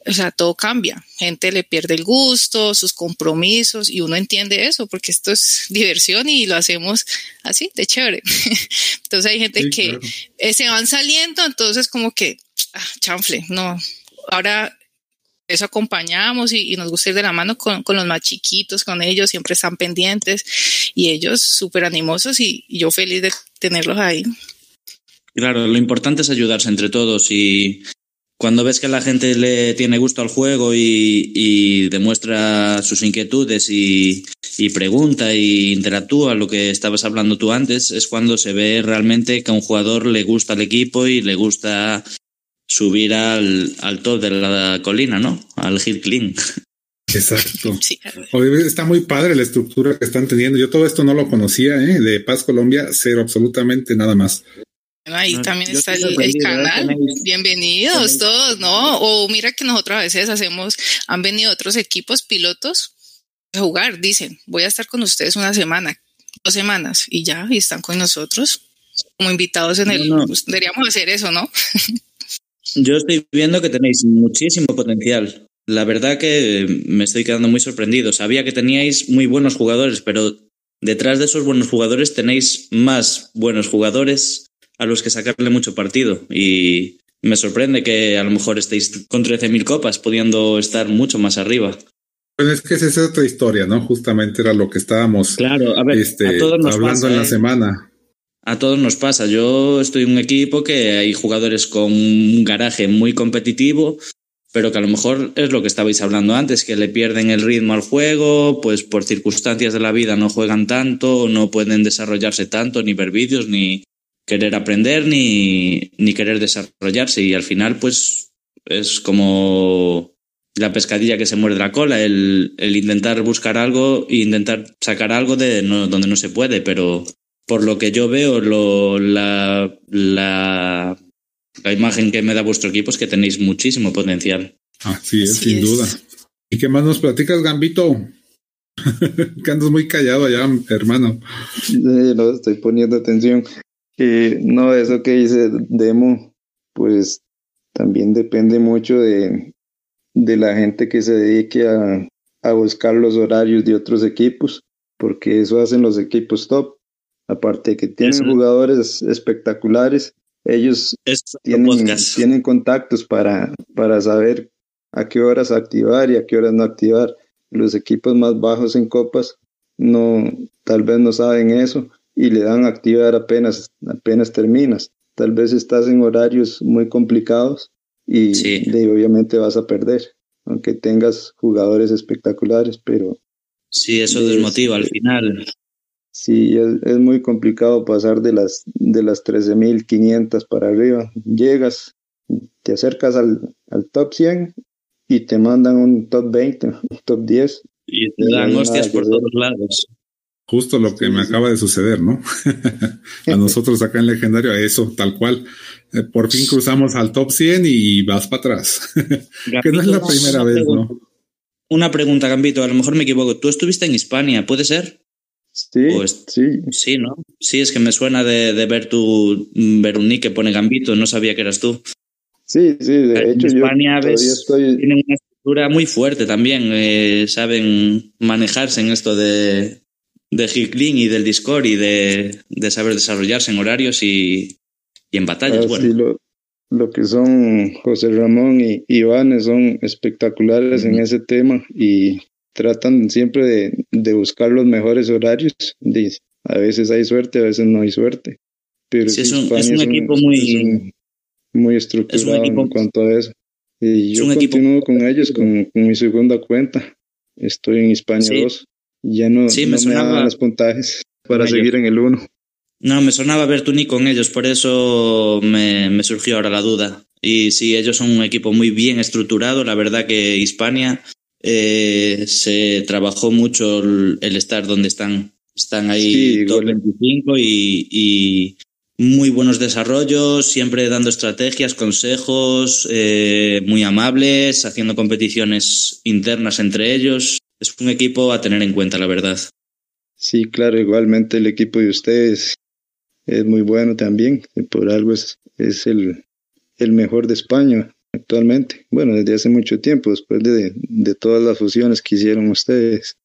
o sea, todo cambia. Gente le pierde el gusto, sus compromisos, y uno entiende eso, porque esto es diversión y lo hacemos así, de chévere. Entonces hay gente Sí, que claro. eh, se van saliendo, entonces como que, ah, chanfle, no. Ahora eso acompañamos y, nos gusta ir de la mano con, los más chiquitos, con ellos, siempre están pendientes y ellos súper animosos y, yo feliz de tenerlos ahí. Claro, lo importante es ayudarse entre todos y cuando ves que la gente le tiene gusto al juego y, y demuestra sus inquietudes y, pregunta y interactúa, lo que estabas hablando tú antes, es cuando se ve realmente que a un jugador le gusta el equipo y le gusta subir al, al top de la colina, ¿no? Al hill clean. Exacto. Sí. Está muy padre la estructura que están teniendo. Yo todo esto no lo conocía, ¿eh? De Paz Colombia, cero, absolutamente nada más. Ahí también está el, el, canal. Bienvenidos todos, ¿no? O mira que nosotros a veces hacemos, han venido otros equipos pilotos a jugar, dicen, voy a estar con ustedes una semana, dos semanas, y ya, y están con nosotros como invitados en el... Pues, deberíamos hacer eso, ¿no? Yo estoy viendo que tenéis muchísimo potencial. La verdad que me estoy quedando muy sorprendido. Sabía que teníais muy buenos jugadores, pero detrás de esos buenos jugadores tenéis más buenos jugadores a los que sacarle mucho partido. Y me sorprende que a lo mejor estéis con 13.000 copas, pudiendo estar mucho más arriba. Pues es que esa es otra historia, ¿no? Justamente era lo que estábamos claro, a ver, este, hablando en la ¿eh? semana. A todos nos pasa. Yo estoy en un equipo que hay jugadores con un garaje muy competitivo, pero que a lo mejor es lo que estabais hablando antes, que le pierden el ritmo al juego, pues por circunstancias de la vida no juegan tanto, no pueden desarrollarse tanto, ni ver vídeos, ni, querer aprender ni, ni querer desarrollarse y al final pues es como la pescadilla que se muerde la cola, el, el intentar buscar algo e intentar sacar algo de no, donde no se puede, pero por lo que yo veo, lo, la, la, la imagen que me da vuestro equipo es que tenéis muchísimo potencial. Así es, sin duda. ¿Y qué más nos platicas, Gambito? que andas muy callado allá, hermano. no, estoy poniendo atención. Eh, no, eso que dice Demo, pues también depende mucho de, de la gente que se dedique a, a, buscar los horarios de otros equipos, porque eso hacen los equipos top. Aparte de que tienen jugadores espectaculares, ellos tienen, tienen contactos para, para saber a qué horas activar y a qué horas no activar. Los equipos más bajos en copas no, tal vez no saben eso y le dan activar apenas, apenas terminas. Tal vez estás en horarios muy complicados y obviamente vas a perder, aunque tengas jugadores espectaculares, pero... Sí, eso desmotiva al final. Sí, es, muy complicado pasar de las, de las 13.500 para arriba. Llegas, te acercas al, al top 100 y te mandan un top 20, un top 10. Y te dan hostias por todos lados. Justo lo que me acaba de suceder, ¿no? a nosotros acá en Legendario, eso, tal cual. Eh, por fin cruzamos al top 100 y vas para atrás. que no es la primera vez, ¿no? Una pregunta, Gambito, a lo mejor me equivoco. ¿Tú estuviste en Hispania, puede ser? Sí, sí. Sí, ¿no? Sí, es que me suena de, de ver tu ver un nick que pone Gambito, no sabía que eras tú. Sí, sí, de en hecho Hispania yo estoy... tienen una estructura muy fuerte también, eh, saben manejarse en esto de, de Hickling y del Discord y de, de, saber desarrollarse en horarios y, y en batallas. Ah, bueno. Sí, lo, lo, que son José Ramón y Iván son espectaculares -huh. en ese tema y tratan siempre de, de buscar los mejores horarios. a veces hay suerte, a veces no hay suerte. Pero sí, es, un, es, un, equipo un, muy, un, muy estructurado equipo, en cuanto a eso. Y yo continúo equipo, con ellos con, con, mi segunda cuenta. Estoy en Hispania sí. 2. Ya no, sí, me, no sonaba, me daban los puntajes para seguir en el 1. No, me sonaba ver tu nick con ellos, por eso me, me, surgió ahora la duda. Y sí, ellos son un equipo muy bien estructurado. La verdad que Hispania eh, se trabajó mucho el, el, estar donde están. Están ahí sí, top 25 y, y, muy buenos desarrollos, siempre dando estrategias, consejos, eh, muy amables, haciendo competiciones internas entre ellos es un equipo a tener en cuenta, la verdad. Sí, claro, igualmente el equipo de ustedes es muy bueno también, por algo es, es el, el mejor de España actualmente. Bueno, desde hace mucho tiempo, después de, de todas las fusiones que hicieron ustedes.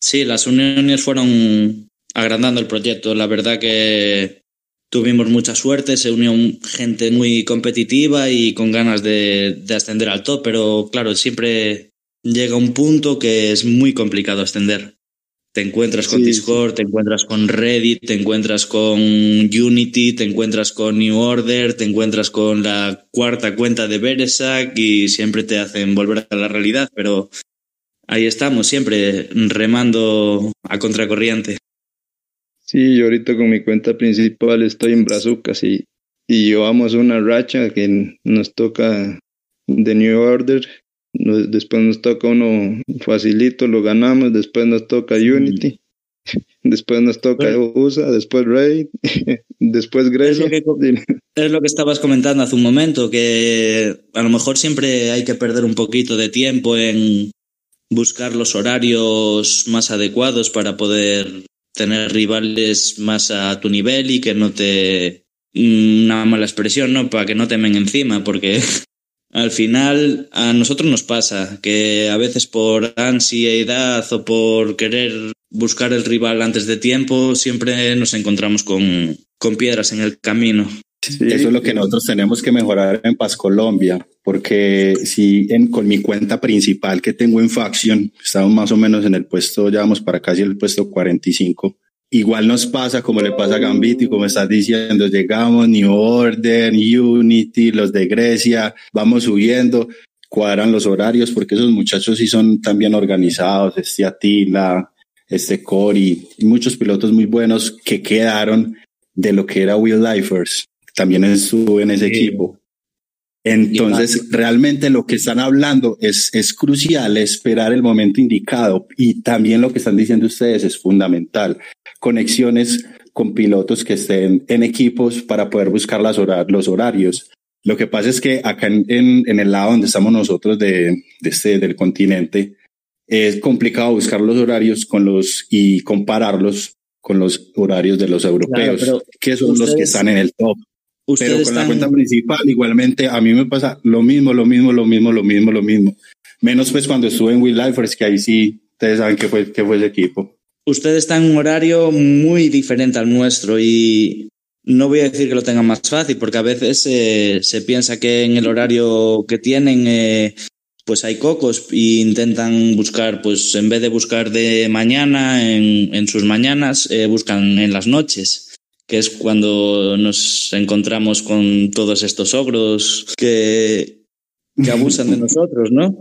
Sí, las uniones fueron agrandando el proyecto. La verdad que tuvimos mucha suerte, se unió gente muy competitiva y con ganas de, de ascender al top, pero claro, siempre llega un punto que es muy complicado ascender. Te encuentras con Sí, Discord, te encuentras con Reddit, te encuentras con Unity, te encuentras con New Order, te encuentras con la cuarta cuenta de Beresac y siempre te hacen volver a la realidad, pero ahí estamos, siempre remando a contracorriente. Sí, yo ahorita con mi cuenta principal estoy en Brazucas y, y llevamos una racha que nos toca de New Order, después nos toca uno facilito, lo ganamos, después nos toca Unity, después nos toca Bueno. USA, después Raid, después. Es lo que estabas comentando hace un momento, que a lo mejor siempre hay que perder un poquito de tiempo en buscar los horarios más adecuados para poder tener rivales más a tu nivel y que no te... Una mala expresión, ¿no? Para que no temen encima, porque al final a nosotros nos pasa que a veces por ansiedad o por querer buscar el rival antes de tiempo, siempre nos encontramos con, con piedras en el camino. Sí. Eso es lo que nosotros tenemos que mejorar en Paz Colombia, porque si en, con mi cuenta principal que tengo en Faction, estamos más o menos en el puesto, ya vamos para casi el puesto 45. Igual nos pasa como le pasa a Gambit y como estás diciendo, llegamos, New Order, Unity, los de Grecia, vamos subiendo, cuadran los horarios, porque esos muchachos sí son también organizados, este Atila, este Cory, y muchos pilotos muy buenos que quedaron de lo que era Will Lifers también estuve en ese Sí. equipo. Entonces, realmente lo que están hablando es, es crucial, esperar el momento indicado y también lo que están diciendo ustedes es fundamental. Conexiones con pilotos que estén en equipos para poder buscar las hora- los horarios. Lo que pasa es que acá en, en, en el lado donde estamos nosotros de, de este, del continente, es complicado buscar los horarios con los y compararlos con los horarios de los europeos, pero que son los que ustedes- están en el top. Pero Ustedes con la están- cuenta principal, igualmente, a mí me pasa lo mismo, lo mismo, lo mismo, lo mismo, lo mismo. Menos pues cuando estuve en Will que ahí sí, ustedes saben que fue, que fue ese equipo. Usted está en un horario muy diferente al nuestro y no voy a decir que lo tengan más fácil, porque a veces eh, se piensa que en el horario que tienen eh, pues hay cocos e intentan buscar, pues en vez de buscar de mañana en, en sus mañanas, eh, buscan en las noches que es cuando nos encontramos con todos estos ogros que, que abusan de nosotros, ¿no?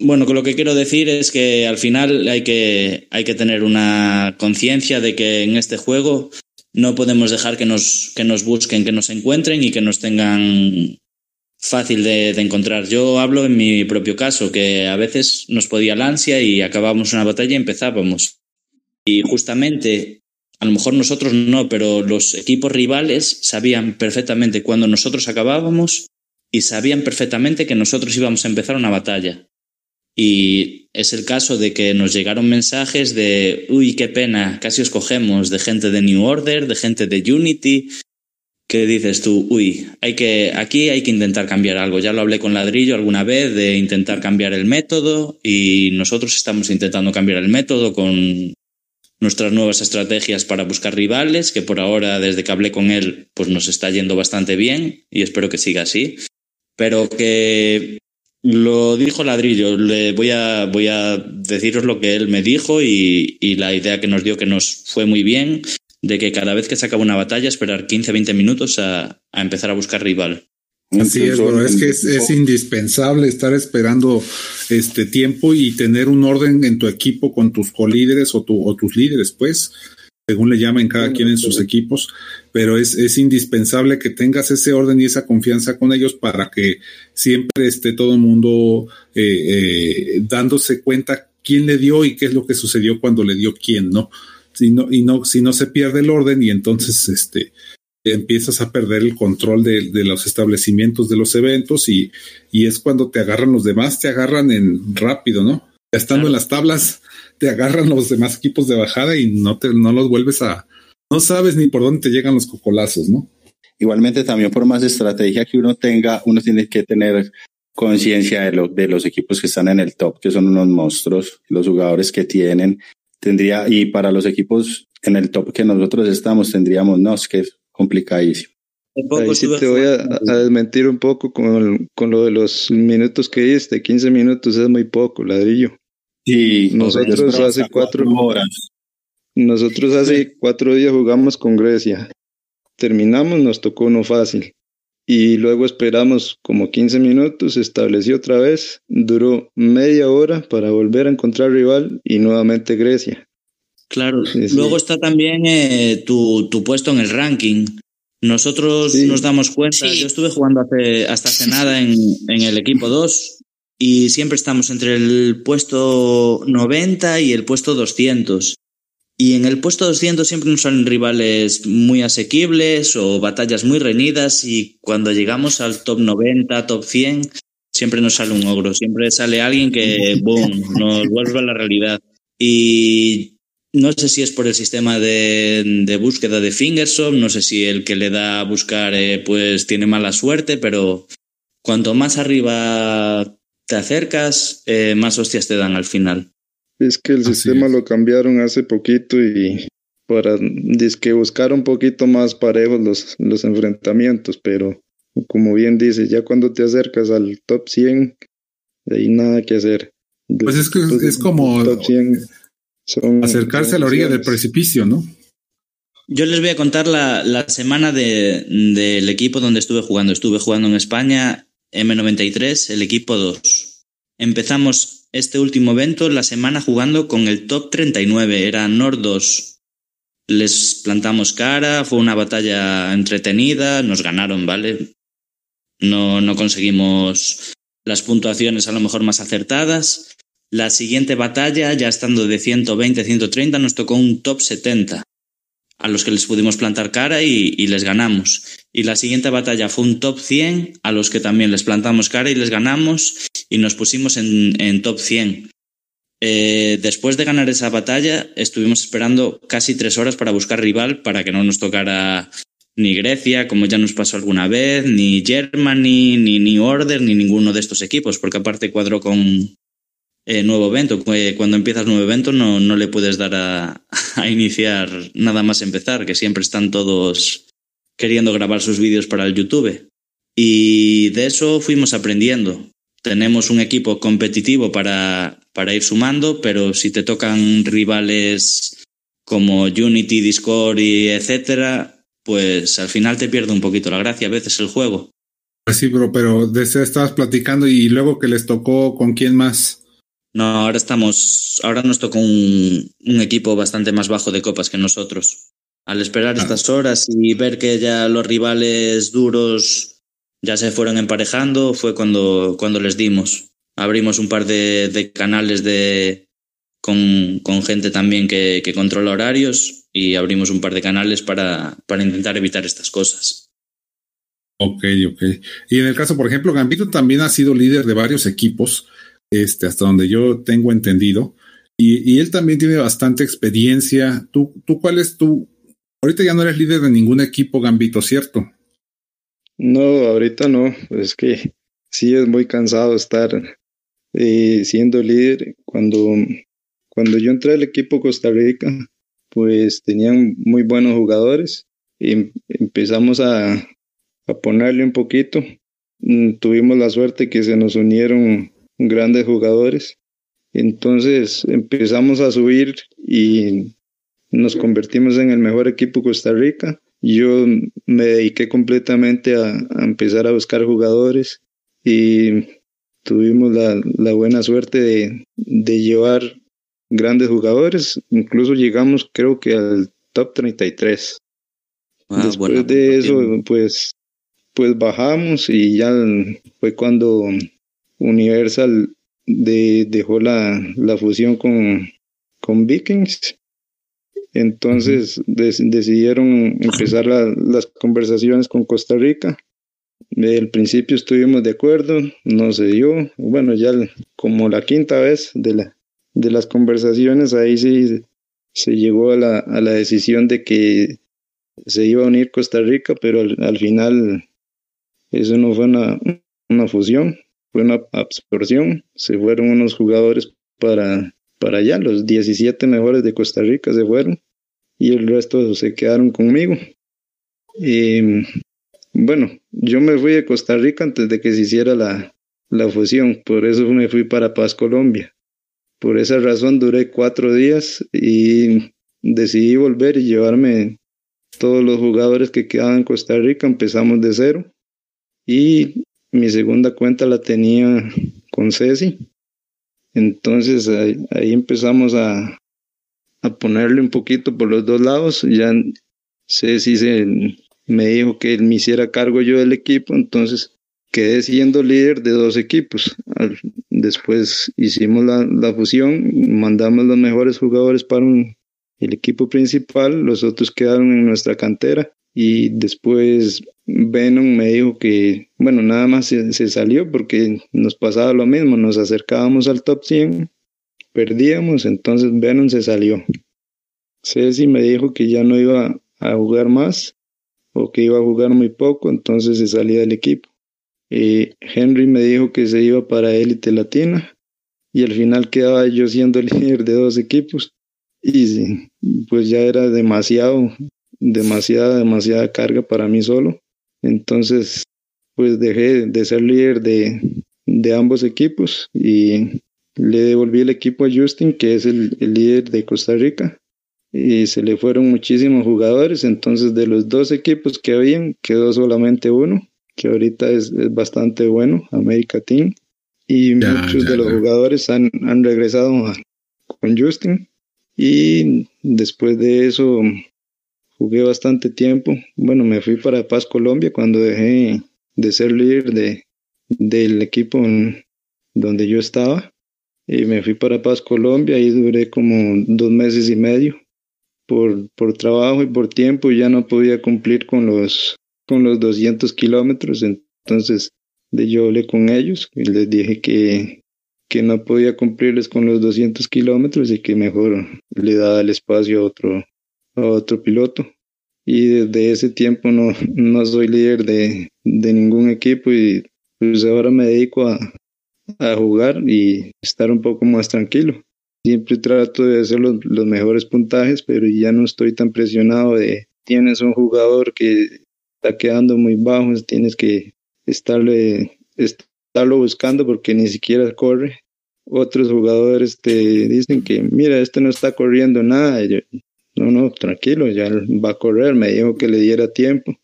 Bueno, lo que quiero decir es que al final hay que, hay que tener una conciencia de que en este juego no podemos dejar que nos, que nos busquen, que nos encuentren y que nos tengan fácil de, de encontrar. Yo hablo en mi propio caso, que a veces nos podía la ansia y acabábamos una batalla y empezábamos. Y justamente, a lo mejor nosotros no, pero los equipos rivales sabían perfectamente cuando nosotros acabábamos y sabían perfectamente que nosotros íbamos a empezar una batalla. Y es el caso de que nos llegaron mensajes de, uy, qué pena, casi os cogemos, de gente de New Order, de gente de Unity, que dices tú, uy, hay que, aquí hay que intentar cambiar algo. Ya lo hablé con Ladrillo alguna vez de intentar cambiar el método y nosotros estamos intentando cambiar el método con nuestras nuevas estrategias para buscar rivales, que por ahora, desde que hablé con él, pues nos está yendo bastante bien y espero que siga así. Pero que lo dijo Ladrillo, le voy a, voy a deciros lo que él me dijo y, y la idea que nos dio que nos fue muy bien, de que cada vez que se acaba una batalla esperar 15-20 minutos a, a empezar a buscar rival. Así es, bro. es que es, es, indispensable estar esperando este tiempo y tener un orden en tu equipo con tus colíderes o, tu, o tus líderes, pues, según le llamen cada quien en sus equipos, pero es, es indispensable que tengas ese orden y esa confianza con ellos para que siempre esté todo el mundo eh, eh, dándose cuenta quién le dio y qué es lo que sucedió cuando le dio quién, ¿no? Si no, y no, si no se pierde el orden y entonces este empiezas a perder el control de, de, los establecimientos de los eventos y, y, es cuando te agarran los demás, te agarran en rápido, ¿no? Ya estando claro. en las tablas, te agarran los demás equipos de bajada y no te, no los vuelves a, no sabes ni por dónde te llegan los cocolazos, ¿no? Igualmente también por más estrategia que uno tenga, uno tiene que tener conciencia de, lo, de los equipos que están en el top, que son unos monstruos, los jugadores que tienen, tendría, y para los equipos en el top que nosotros estamos, tendríamos, no, es que es complicadísimo. Ahí sí te voy a, a, desmentir un poco con, con lo de los minutos que diste, 15 minutos es muy poco, ladrillo. Sí, nosotros hace cuatro horas. Nosotros hace cuatro días jugamos con Grecia. Terminamos, nos tocó uno fácil. Y luego esperamos como 15 minutos, se estableció otra vez, duró media hora para volver a encontrar rival y nuevamente Grecia. Claro, luego está también eh, tu, tu, puesto en el ranking. Nosotros nos damos cuenta, yo estuve jugando hace, hasta hace nada en, en el equipo 2 y siempre estamos entre el puesto 90 y el puesto 200. Y en el puesto 200 siempre nos salen rivales muy asequibles o batallas muy reñidas y cuando llegamos al top 90, top 100, siempre nos sale un ogro, siempre sale alguien que, boom, nos vuelve a la realidad. Y no sé si es por el sistema de, de búsqueda de Fingersoft, no sé si el que le da a buscar eh, pues tiene mala suerte, pero cuanto más arriba te acercas, eh, más hostias te dan al final. Es que el sistema lo cambiaron hace poquito y para que buscar un poquito más parejos los, los enfrentamientos, pero como bien dice, ya cuando te acercas al top 100, hay nada que hacer. Pues es que es como acercarse a la orilla del precipicio, ¿no? Yo les voy a contar la, la semana de, del equipo donde estuve jugando. Estuve jugando en España, M93, el equipo 2. Empezamos este último evento la semana jugando con el top 39, era Nordos. Les plantamos cara, fue una batalla entretenida, nos ganaron, ¿vale? No, no conseguimos las puntuaciones a lo mejor más acertadas. La siguiente batalla, ya estando de 120, 130, nos tocó un top 70 a los que les pudimos plantar cara y, les ganamos. Y la siguiente batalla fue un top 100 a los que también les plantamos cara y les ganamos y nos pusimos en, top 100. Eh, después de ganar esa batalla, estuvimos esperando casi tres horas para buscar rival para que no nos tocara ni Grecia, como ya nos pasó alguna vez, ni Germany, ni New Order, ni ninguno de estos equipos, porque aparte cuadró con, eh, nuevo evento. Cuando empiezas nuevo evento no, no le puedes dar a, a, iniciar nada más empezar, que siempre están todos queriendo grabar sus vídeos para el YouTube. Y de eso fuimos aprendiendo. Tenemos un equipo competitivo para, para ir sumando, pero si te tocan rivales como Unity, Discord y etcétera, pues al final te pierde un poquito la gracia a veces el juego. Pues sí, bro, pero estabas platicando y luego que les tocó con quién más. No, ahora estamos, ahora nos tocó un, un, equipo bastante más bajo de copas que nosotros. Al esperar estas horas y ver que ya los rivales duros ya se fueron emparejando, fue cuando, cuando les dimos. Abrimos un par de, de canales de, con, con, gente también que, que, controla horarios y abrimos un par de canales para, para intentar evitar estas cosas. Ok, ok. Y en el caso, por ejemplo, Gambito también ha sido líder de varios equipos este, hasta donde yo tengo entendido. Y, y, él también tiene bastante experiencia. ¿Tú, ¿Tú cuál es tu... Ahorita ya no eres líder de ningún equipo, Gambito, ¿cierto? No, ahorita no. Es que sí es muy cansado estar eh, siendo líder. Cuando, cuando yo entré al equipo Costa Rica, pues tenían muy buenos jugadores y empezamos a, a ponerle un poquito. Mm, tuvimos la suerte que se nos unieron grandes jugadores. Entonces empezamos a subir y nos convertimos en el mejor equipo Costa Rica. Yo me dediqué completamente a, empezar a buscar jugadores y tuvimos la, la buena suerte de, de, llevar grandes jugadores. Incluso llegamos creo que al top 33. Ah, Después de eso, pues, pues bajamos y ya fue cuando Universal de, dejó la, la fusión con, con Vikings. Entonces decidieron empezar las conversaciones con Costa Rica. Al principio estuvimos de acuerdo, no se dio. Bueno, ya como la quinta vez de, la, de las conversaciones, ahí sí se llegó a la, a la decisión de que se iba a unir Costa Rica, pero al, al final eso no fue una, una fusión, fue una absorción, se fueron unos jugadores para, para allá, los 17 mejores de Costa Rica se fueron y el resto se quedaron conmigo. Y bueno, yo me fui de Costa Rica antes de que se hiciera la, la fusión, por eso me fui para Paz, Colombia. Por esa razón duré cuatro días y decidí volver y llevarme todos los jugadores que quedaban en Costa Rica, empezamos de cero y mi segunda cuenta la tenía con Ceci. Entonces ahí, empezamos a, a, ponerle un poquito por los dos lados. Ya Ceci se, me dijo que me hiciera cargo yo del equipo, entonces quedé siendo líder de dos equipos. Después hicimos la, la fusión, mandamos los mejores jugadores para el equipo principal, los otros quedaron en nuestra cantera y después Venom me dijo que, bueno, nada más se, salió porque nos pasaba lo mismo, nos acercábamos al top 100, perdíamos, entonces Venom se salió. Ceci me dijo que ya no iba a jugar más o que iba a jugar muy poco, entonces se salía del equipo. Y Henry me dijo que se iba para élite latina y al final quedaba yo siendo el líder de dos equipos y pues ya era demasiado demasiada, demasiada carga para mí solo. Entonces, pues dejé de ser líder de, de ambos equipos y le devolví el equipo a Justin, que es el, líder de Costa Rica. Y se le fueron muchísimos jugadores, entonces de los dos equipos que habían, quedó solamente uno, que ahorita es, bastante bueno, América Team. Y muchos de los jugadores han, han regresado con Justin. Y después de eso jugué bastante tiempo. Bueno, me fui para Paz, Colombia, cuando dejé de ser líder de, del equipo donde yo estaba. Y me fui para Paz, Colombia, y duré como dos meses y medio. Por, por trabajo y por tiempo ya no podía cumplir con los, con los 200 kilómetros. Entonces de yo hablé con ellos y les dije que, que no podía cumplirles con los 200 kilómetros y que mejor le daba el espacio a otro, a otro piloto. Y desde ese tiempo no, no soy líder de, de ningún equipo y pues ahora me dedico a, a jugar y estar un poco más tranquilo. Siempre trato de hacer los, mejores puntajes, pero ya no estoy tan presionado de tienes un jugador que está quedando muy bajo, tienes que estarle, estarlo buscando porque ni siquiera corre. Otros jugadores te dicen que, mira, este no está corriendo nada. No, no, tranquilo, ya va a correr, me dijo que le diera tiempo.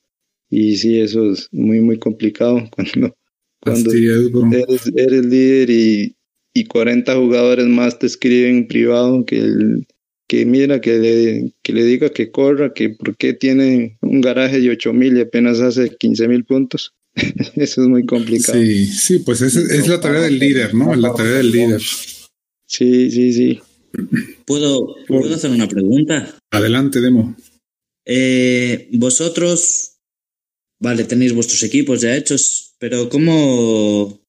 Y sí, eso es muy, muy complicado cuando, cuando eres, eres, líder y, y 40 jugadores más te escriben en privado que, el, que mira, que le, que le diga que corra, que por qué tiene un garaje de 8 mil y apenas hace 15 mil puntos. eso es muy complicado. Sí, sí, pues es, es la tarea del líder, ¿no? La tarea del líder. Sí, sí, sí. ¿Puedo, ¿Puedo hacer una pregunta? Adelante, Demo. Eh, vosotros, vale, tenéis vuestros equipos ya hechos, pero ¿cómo,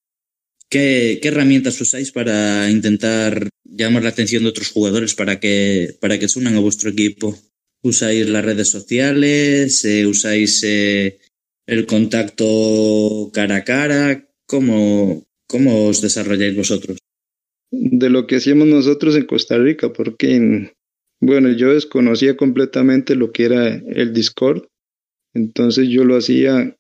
qué, qué, herramientas usáis para intentar llamar la atención de otros jugadores para que, para que se unan a vuestro equipo? ¿Usáis las redes sociales? Eh, ¿Usáis eh, el contacto cara a cara? ¿Cómo, ¿Cómo os desarrolláis vosotros? de lo que hacíamos nosotros en Costa Rica, porque, bueno, yo desconocía completamente lo que era el Discord, entonces yo lo hacía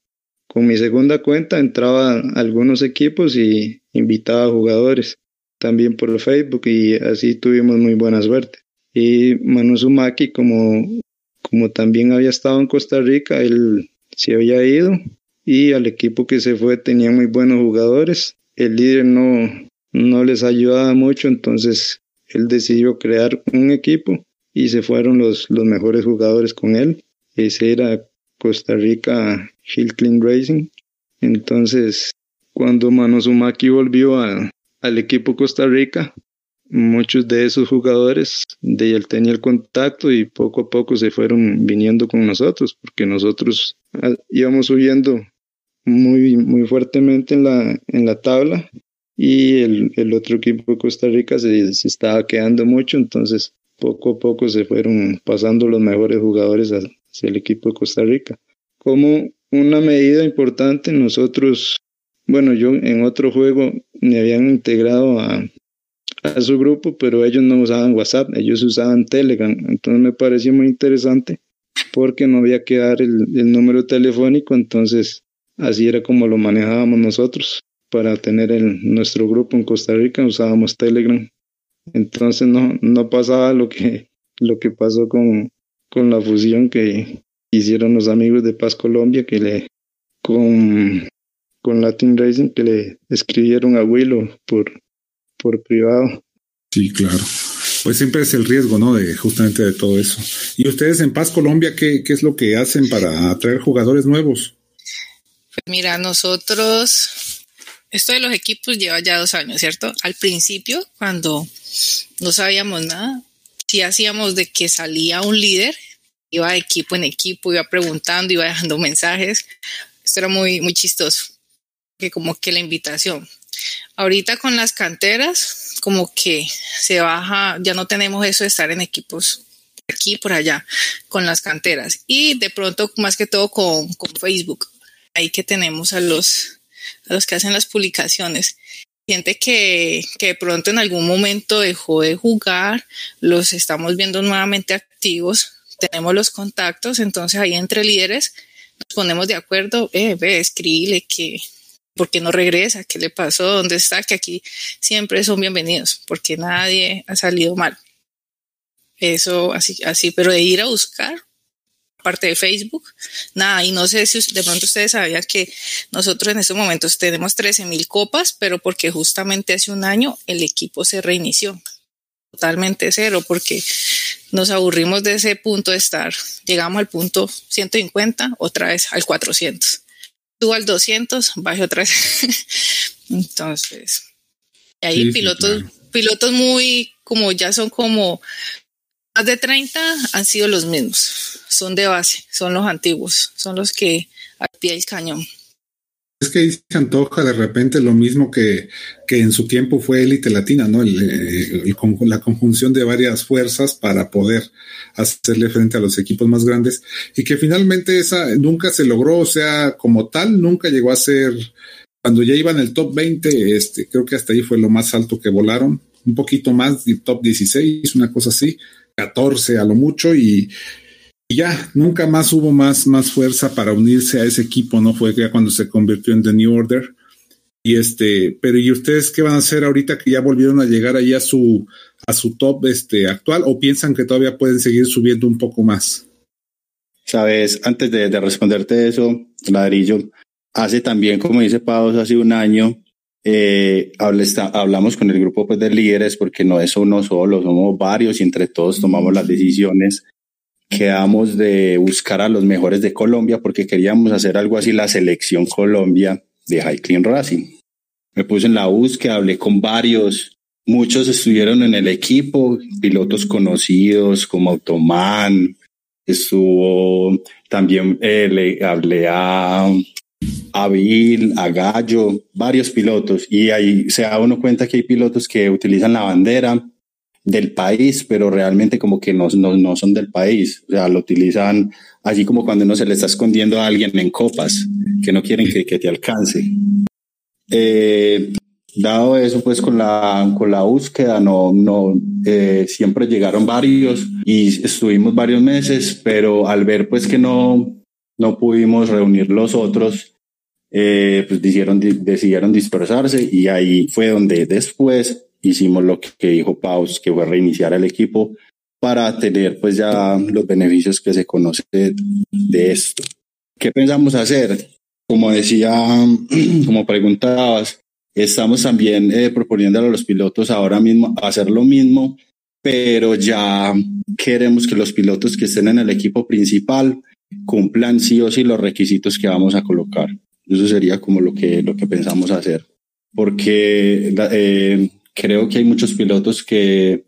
con mi segunda cuenta, entraba a algunos equipos y invitaba a jugadores, también por Facebook, y así tuvimos muy buena suerte. Y Manu Sumaki, como, como también había estado en Costa Rica, él se había ido y al equipo que se fue tenía muy buenos jugadores. El líder no, no les ayudaba mucho, entonces él decidió crear un equipo y se fueron los, los mejores jugadores con él. Ese era Costa Rica Hill Clean Racing. Entonces, cuando Manosumaki volvió al equipo Costa Rica, muchos de esos jugadores de él tenía el contacto y poco a poco se fueron viniendo con nosotros, porque nosotros ah, íbamos subiendo muy, muy fuertemente en la, en la tabla y el, el otro equipo de Costa Rica se, se, estaba quedando mucho, entonces poco a poco se fueron pasando los mejores jugadores hacia el equipo de Costa Rica. Como una medida importante, nosotros, bueno, yo en otro juego me habían integrado a, a su grupo, pero ellos no usaban WhatsApp, ellos usaban Telegram, entonces me pareció muy interesante porque no había que dar el, el número telefónico, entonces así era como lo manejábamos nosotros para tener el, nuestro grupo en Costa Rica usábamos Telegram. Entonces no, no pasaba lo que, lo que pasó con, con la fusión que hicieron los amigos de Paz Colombia, que le con, con Latin Racing, que le escribieron a Willow por, por privado. Sí, claro. Pues siempre es el riesgo, ¿no? De justamente de todo eso. ¿Y ustedes en Paz Colombia qué, qué es lo que hacen para atraer jugadores nuevos? Pues mira, nosotros, esto de los equipos lleva ya dos años, ¿cierto? Al principio, cuando no sabíamos nada, sí hacíamos de que salía un líder, iba de equipo en equipo, iba preguntando, iba dejando mensajes. Esto era muy, muy chistoso, que como que la invitación. Ahorita con las canteras, como que se baja, ya no tenemos eso de estar en equipos aquí por allá con las canteras y de pronto más que todo con, con Facebook ahí que tenemos a los a los que hacen las publicaciones gente que, que de pronto en algún momento dejó de jugar los estamos viendo nuevamente activos tenemos los contactos entonces ahí entre líderes nos ponemos de acuerdo eh, ve escríbele que ¿Por qué no regresa? ¿Qué le pasó? ¿Dónde está? Que aquí siempre son bienvenidos, porque nadie ha salido mal. Eso así, así, pero de ir a buscar, aparte de Facebook, nada, y no sé si de pronto ustedes sabían que nosotros en estos momentos tenemos 13 mil copas, pero porque justamente hace un año el equipo se reinició totalmente cero, porque nos aburrimos de ese punto de estar. Llegamos al punto 150, otra vez al 400 subo al 200, baje otra vez. Entonces, ahí pilotos, pilotos muy, como ya son como más de 30, han sido los mismos. Son de base, son los antiguos, son los que al pie del cañón. Es que ahí se antoja de repente lo mismo que, que en su tiempo fue élite latina, ¿no? El, la conjunción de varias fuerzas para poder hacerle frente a los equipos más grandes y que finalmente esa nunca se logró, o sea, como tal, nunca llegó a ser, cuando ya iban el top 20, este, creo que hasta ahí fue lo más alto que volaron, un poquito más, top 16, una cosa así, 14 a lo mucho y, ya, nunca más hubo más, más fuerza para unirse a ese equipo, ¿no? Fue ya cuando se convirtió en The New Order. Y este, pero ¿y ustedes qué van a hacer ahorita que ya volvieron a llegar ahí a su, a su top este, actual o piensan que todavía pueden seguir subiendo un poco más? Sabes, antes de, de responderte eso, ladrillo, hace también, como dice Pau, hace un año, eh, hablamos con el grupo pues, de líderes porque no es uno solo, somos varios y entre todos tomamos las decisiones. Quedamos de buscar a los mejores de Colombia porque queríamos hacer algo así, la selección Colombia de High Clean Racing. Me puse en la búsqueda, hablé con varios, muchos estuvieron en el equipo, pilotos conocidos como Automan, estuvo también, eh, le hablé a, a Bill, a Gallo, varios pilotos, y ahí se da uno cuenta que hay pilotos que utilizan la bandera, del país, pero realmente como que no, no, no son del país. O sea, lo utilizan así como cuando uno se le está escondiendo a alguien en copas, que no quieren que, que te alcance. Eh, dado eso, pues con la, con la búsqueda, no, no, eh, siempre llegaron varios y estuvimos varios meses, pero al ver pues que no, no pudimos reunir los otros, eh, pues decidieron, dispersarse y ahí fue donde después hicimos lo que dijo Paus, que fue reiniciar el equipo para tener pues ya los beneficios que se conoce de, esto. ¿Qué pensamos hacer? Como decía, como preguntabas, estamos también eh, proponiendo a los pilotos ahora mismo hacer lo mismo, pero ya queremos que los pilotos que estén en el equipo principal cumplan sí o sí los requisitos que vamos a colocar. Eso sería como lo que, lo que pensamos hacer. Porque eh, creo que hay muchos pilotos que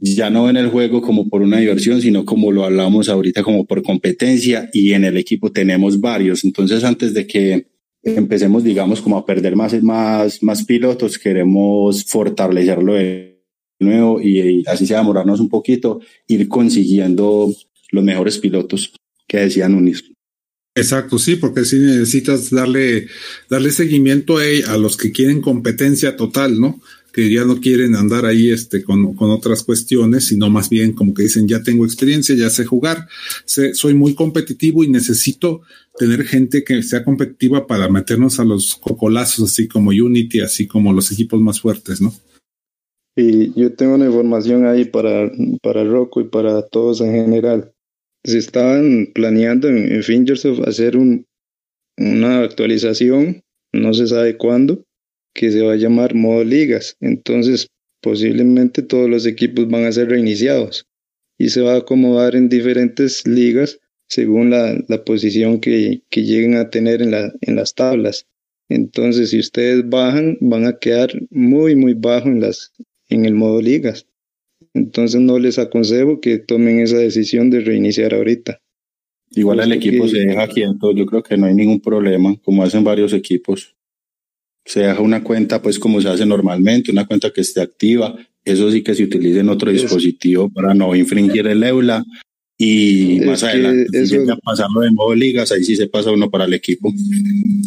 ya no ven el juego como por una diversión, sino como lo hablamos ahorita, como por competencia y en el equipo tenemos varios. Entonces, antes de que empecemos, digamos, como a perder más, más, más pilotos, queremos fortalecerlo de nuevo y, así sea demorarnos un poquito, ir consiguiendo los mejores pilotos que decían unir. Exacto, sí, porque si necesitas darle, darle seguimiento a, a los que quieren competencia total, ¿no? que ya no quieren andar ahí este, con, con, otras cuestiones, sino más bien como que dicen, ya tengo experiencia, ya sé jugar, sé, soy muy competitivo y necesito tener gente que sea competitiva para meternos a los cocolazos, así como Unity, así como los equipos más fuertes, ¿no? Y yo tengo una información ahí para, para Rocco y para todos en general. Se estaban planeando en, en Fingersoft hacer un, una actualización, no se sabe cuándo, que se va a llamar modo ligas. Entonces, posiblemente todos los equipos van a ser reiniciados y se va a acomodar en diferentes ligas según la, la posición que, que, lleguen a tener en, la, en las tablas. Entonces, si ustedes bajan, van a quedar muy, muy bajo en, las, en el modo ligas. Entonces, no les aconsejo que tomen esa decisión de reiniciar ahorita. Igual el equipo se deja quieto, yo creo que no hay ningún problema, como hacen varios equipos. Se deja una cuenta, pues como se hace normalmente, una cuenta que esté activa. Eso sí que se utilice en otro dispositivo para no infringir el EULA. Y más adelante, si llega a pasarlo de modo ligas, ahí sí se pasa uno para el equipo.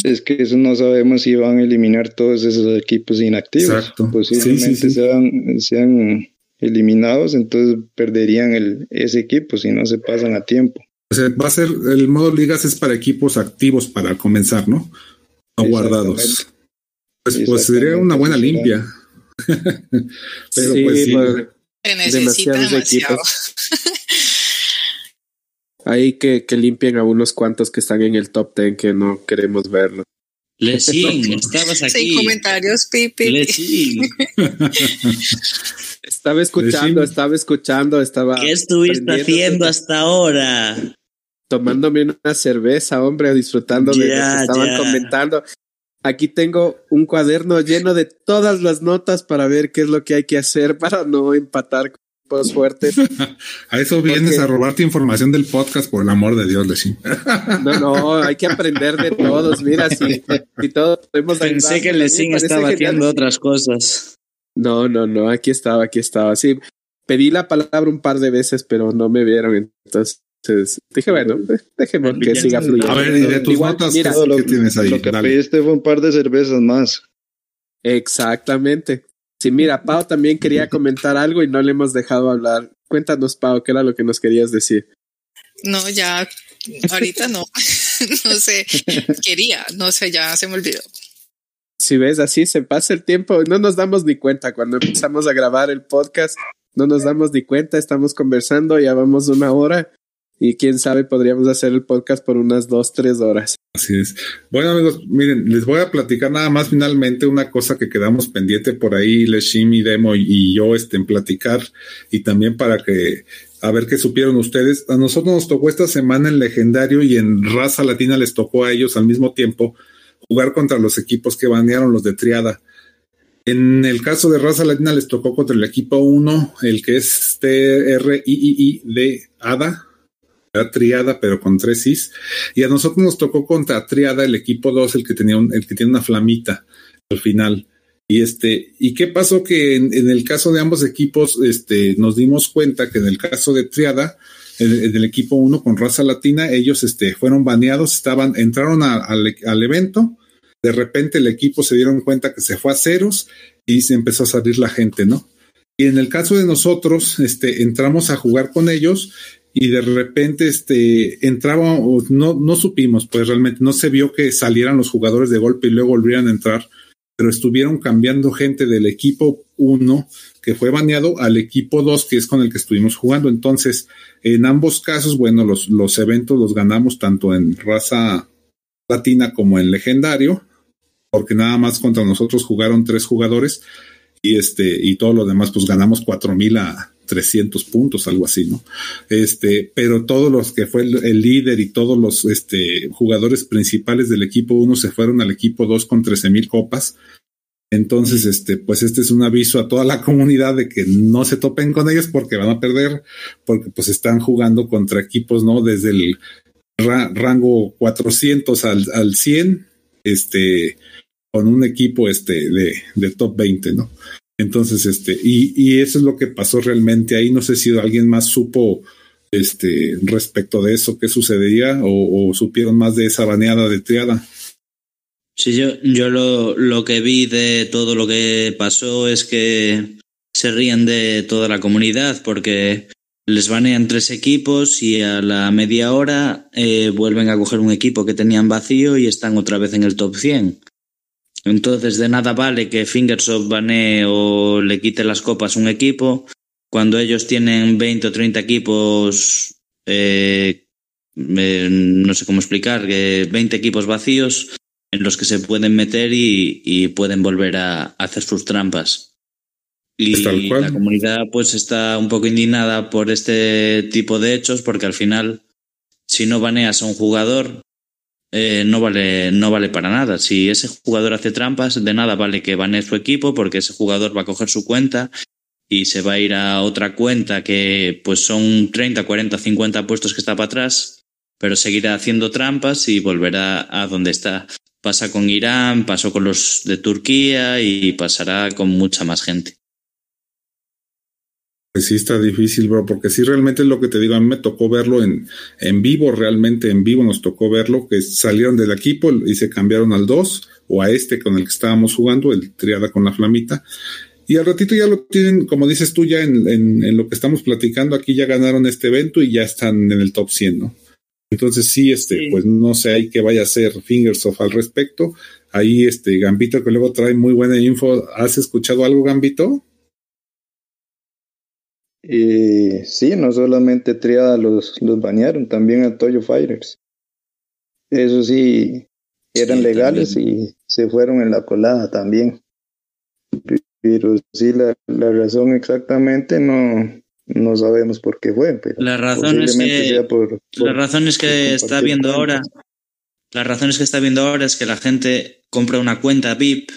Es que eso no sabemos si van a eliminar todos esos equipos inactivos. Exacto. Posiblemente sí, sí, sí. Sean, sean eliminados, entonces perderían el, ese equipo si no se pasan a tiempo. O sea, va a ser, el modo ligas es para equipos activos para comenzar, ¿no? No guardados. Pues, pues sería una buena limpia. Pero sí, pues sí. Se necesita demasiados demasiado. equipos. Ahí que, que limpien a unos cuantos que están en el top 10 que no queremos verlo. Lesín, estabas aquí. Sin comentarios, Pipi. Lesín. estaba escuchando, estaba escuchando, estaba. ¿Qué estuviste haciendo todo. hasta ahora? Tomándome una cerveza, hombre, disfrutando de lo que Ya, estaban ya. comentando. Aquí tengo un cuaderno lleno de todas las notas para ver qué es lo que hay que hacer para no empatar equipos fuertes. A eso vienes Porque- a robarte información del podcast, por el amor de Dios, Lesín. No, no, hay que aprender de todos. Mira, si, si todos podemos Pensé ayudarnos, que parece estaba haciendo otras cosas. No, no, no, aquí estaba, aquí estaba. Sí, pedí la palabra un par de veces, pero no me vieron. Entonces dije, bueno, déjeme que siga fluyendo. A ver, y de tus Igual, notas, mira, ¿qué, qué tienes ahí? Lo que Dale. pediste fue un par de cervezas más. Exactamente. Sí, mira, Pau también quería comentar algo y no le hemos dejado hablar. Cuéntanos, Pau, qué era lo que nos querías decir. No, ya, ahorita no. no sé, quería, no sé, ya se me olvidó. Si ves, así se pasa el tiempo, no nos damos ni cuenta. Cuando empezamos a grabar el podcast, no nos damos ni cuenta, estamos conversando, ya vamos una hora y quién sabe, podríamos hacer el podcast por unas dos, tres horas. Así es. Bueno, amigos, miren, les voy a platicar nada más finalmente una cosa que quedamos pendiente por ahí, Leshim y Demo y, yo, este, en platicar y también para que, a ver qué supieron ustedes. A nosotros nos tocó esta semana en Legendario y en Raza Latina les tocó a ellos al mismo tiempo jugar contra los equipos que banearon los de Triada. En el caso de Raza Latina les tocó contra el equipo 1, el que es TRIII de ADA, triada, pero con tres is. Y a nosotros nos tocó contra triada el equipo 2, el que tenía un, el que tiene una flamita al final. Y este, ¿y qué pasó? Que en, el caso de ambos equipos, este, nos dimos cuenta que en el caso de Triada, en, el equipo 1 con raza latina, ellos este, fueron baneados, estaban, entraron al, al evento, de repente el equipo se dieron cuenta que se fue a ceros y se empezó a salir la gente, ¿no? Y en el caso de nosotros, este, entramos a jugar con ellos y de repente este entraba no no supimos pues realmente no se vio que salieran los jugadores de golpe y luego volvieran a entrar pero estuvieron cambiando gente del equipo 1 que fue baneado al equipo 2 que es con el que estuvimos jugando. Entonces en ambos casos bueno los los eventos los ganamos tanto en raza latina como en legendario porque nada más contra nosotros jugaron tres jugadores y este y todo lo demás pues ganamos cuatro mil a 300 puntos, algo así, ¿no? Este, pero todos los que fue el, el líder y todos los este, jugadores principales del equipo 1 se fueron al equipo 2 con 13 mil copas. Entonces, este, pues este es un aviso a toda la comunidad de que no se topen con ellos porque van a perder, porque pues están jugando contra equipos, ¿no? Desde el ra rango 400 al, al 100, este, con un equipo, este, de, de top 20, ¿no? Entonces, este, y, eso es lo que pasó realmente ahí. No sé si alguien más supo este respecto de eso, qué sucedería, o, o supieron más de esa baneada de triada. Sí, yo, yo lo, lo que vi de todo lo que pasó es que se ríen de toda la comunidad porque les banean tres equipos y a la media hora eh, vuelven a coger un equipo que tenían vacío y están otra vez en el top 100. Entonces, de nada vale que Fingersoft banee o le quite las copas a un equipo cuando ellos tienen 20 o 30 equipos, eh, eh, no sé cómo explicar, que 20 equipos vacíos en los que se pueden meter y, y pueden volver a, hacer sus trampas. Y la comunidad pues está un poco indignada por este tipo de hechos porque al final, si no baneas a un jugador, eh, no, vale, no vale para nada. Si ese jugador hace trampas, de nada vale que banee su equipo porque ese jugador va a coger su cuenta y se va a ir a otra cuenta que pues son 30, 40, 50 puestos que está para atrás, pero seguirá haciendo trampas y volverá a donde está. Pasa con Irán, pasó con los de Turquía y pasará con mucha más gente. Pues sí está difícil, bro, porque sí realmente es lo que te digo, a mí me tocó verlo en, en vivo, realmente en vivo nos tocó verlo, que salieron del equipo y se cambiaron al 2 o a este con el que estábamos jugando, el triada con la flamita, y al ratito ya lo tienen, como dices tú, ya en, en, lo que estamos platicando, aquí ya ganaron este evento y ya están en el top 100, ¿no? Entonces sí, este, pues no sé ahí qué vaya a hacer Fingersoft al respecto. Ahí, este, Gambito, que luego trae muy buena info. ¿Has escuchado algo, Gambito? Eh, sí, no solamente Triada los, los banearon, también a Toyo Fighters. Eso sí, eran legales y se fueron en la colada también pero sí la, la razón exactamente no, no sabemos por qué fue. Pero la razón es que, la razón es que está viendo ahora, la razón es que está viendo ahora es que la gente compra una cuenta VIP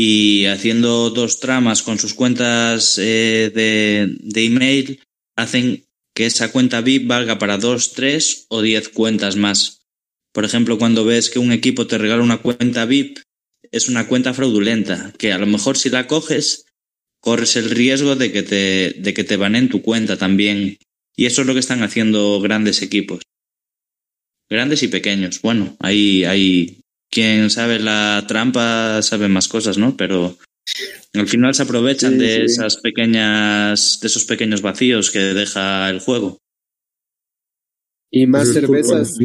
y haciendo dos tramas con sus cuentas eh, de, de email hacen que esa cuenta VIP valga para dos, tres o diez cuentas más. Por ejemplo, cuando ves que un equipo te regala una cuenta VIP es una cuenta fraudulenta, que a lo mejor si la coges, corres el riesgo de que te, de que te banen tu cuenta también. Y eso es lo que están haciendo grandes equipos. Grandes y pequeños. Bueno, ahí hay quien sabe la trampa, sabe más cosas, ¿no? Pero al final se aprovechan de esas pequeñas, de esos pequeños vacíos que deja el juego. Y más cervezas.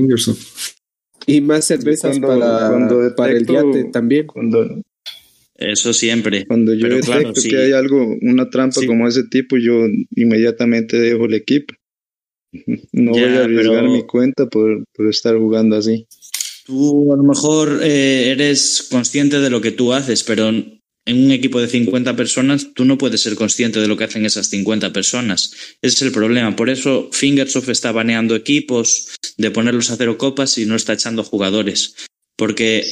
Y más cervezas para, para el yate también. Cuando, Eso siempre. Cuando yo detecto que hay algo, una trampa como ese tipo, yo inmediatamente dejo el equipo. No voy a arriesgar mi cuenta por, por, estar jugando así. Tú a lo mejor eh, eres consciente de lo que tú haces, pero en un equipo de 50 personas, tú no puedes ser consciente de lo que hacen esas 50 personas. Ese es el problema. Por eso Fingersoft está baneando equipos de ponerlos a cero copas y no está echando jugadores. Porque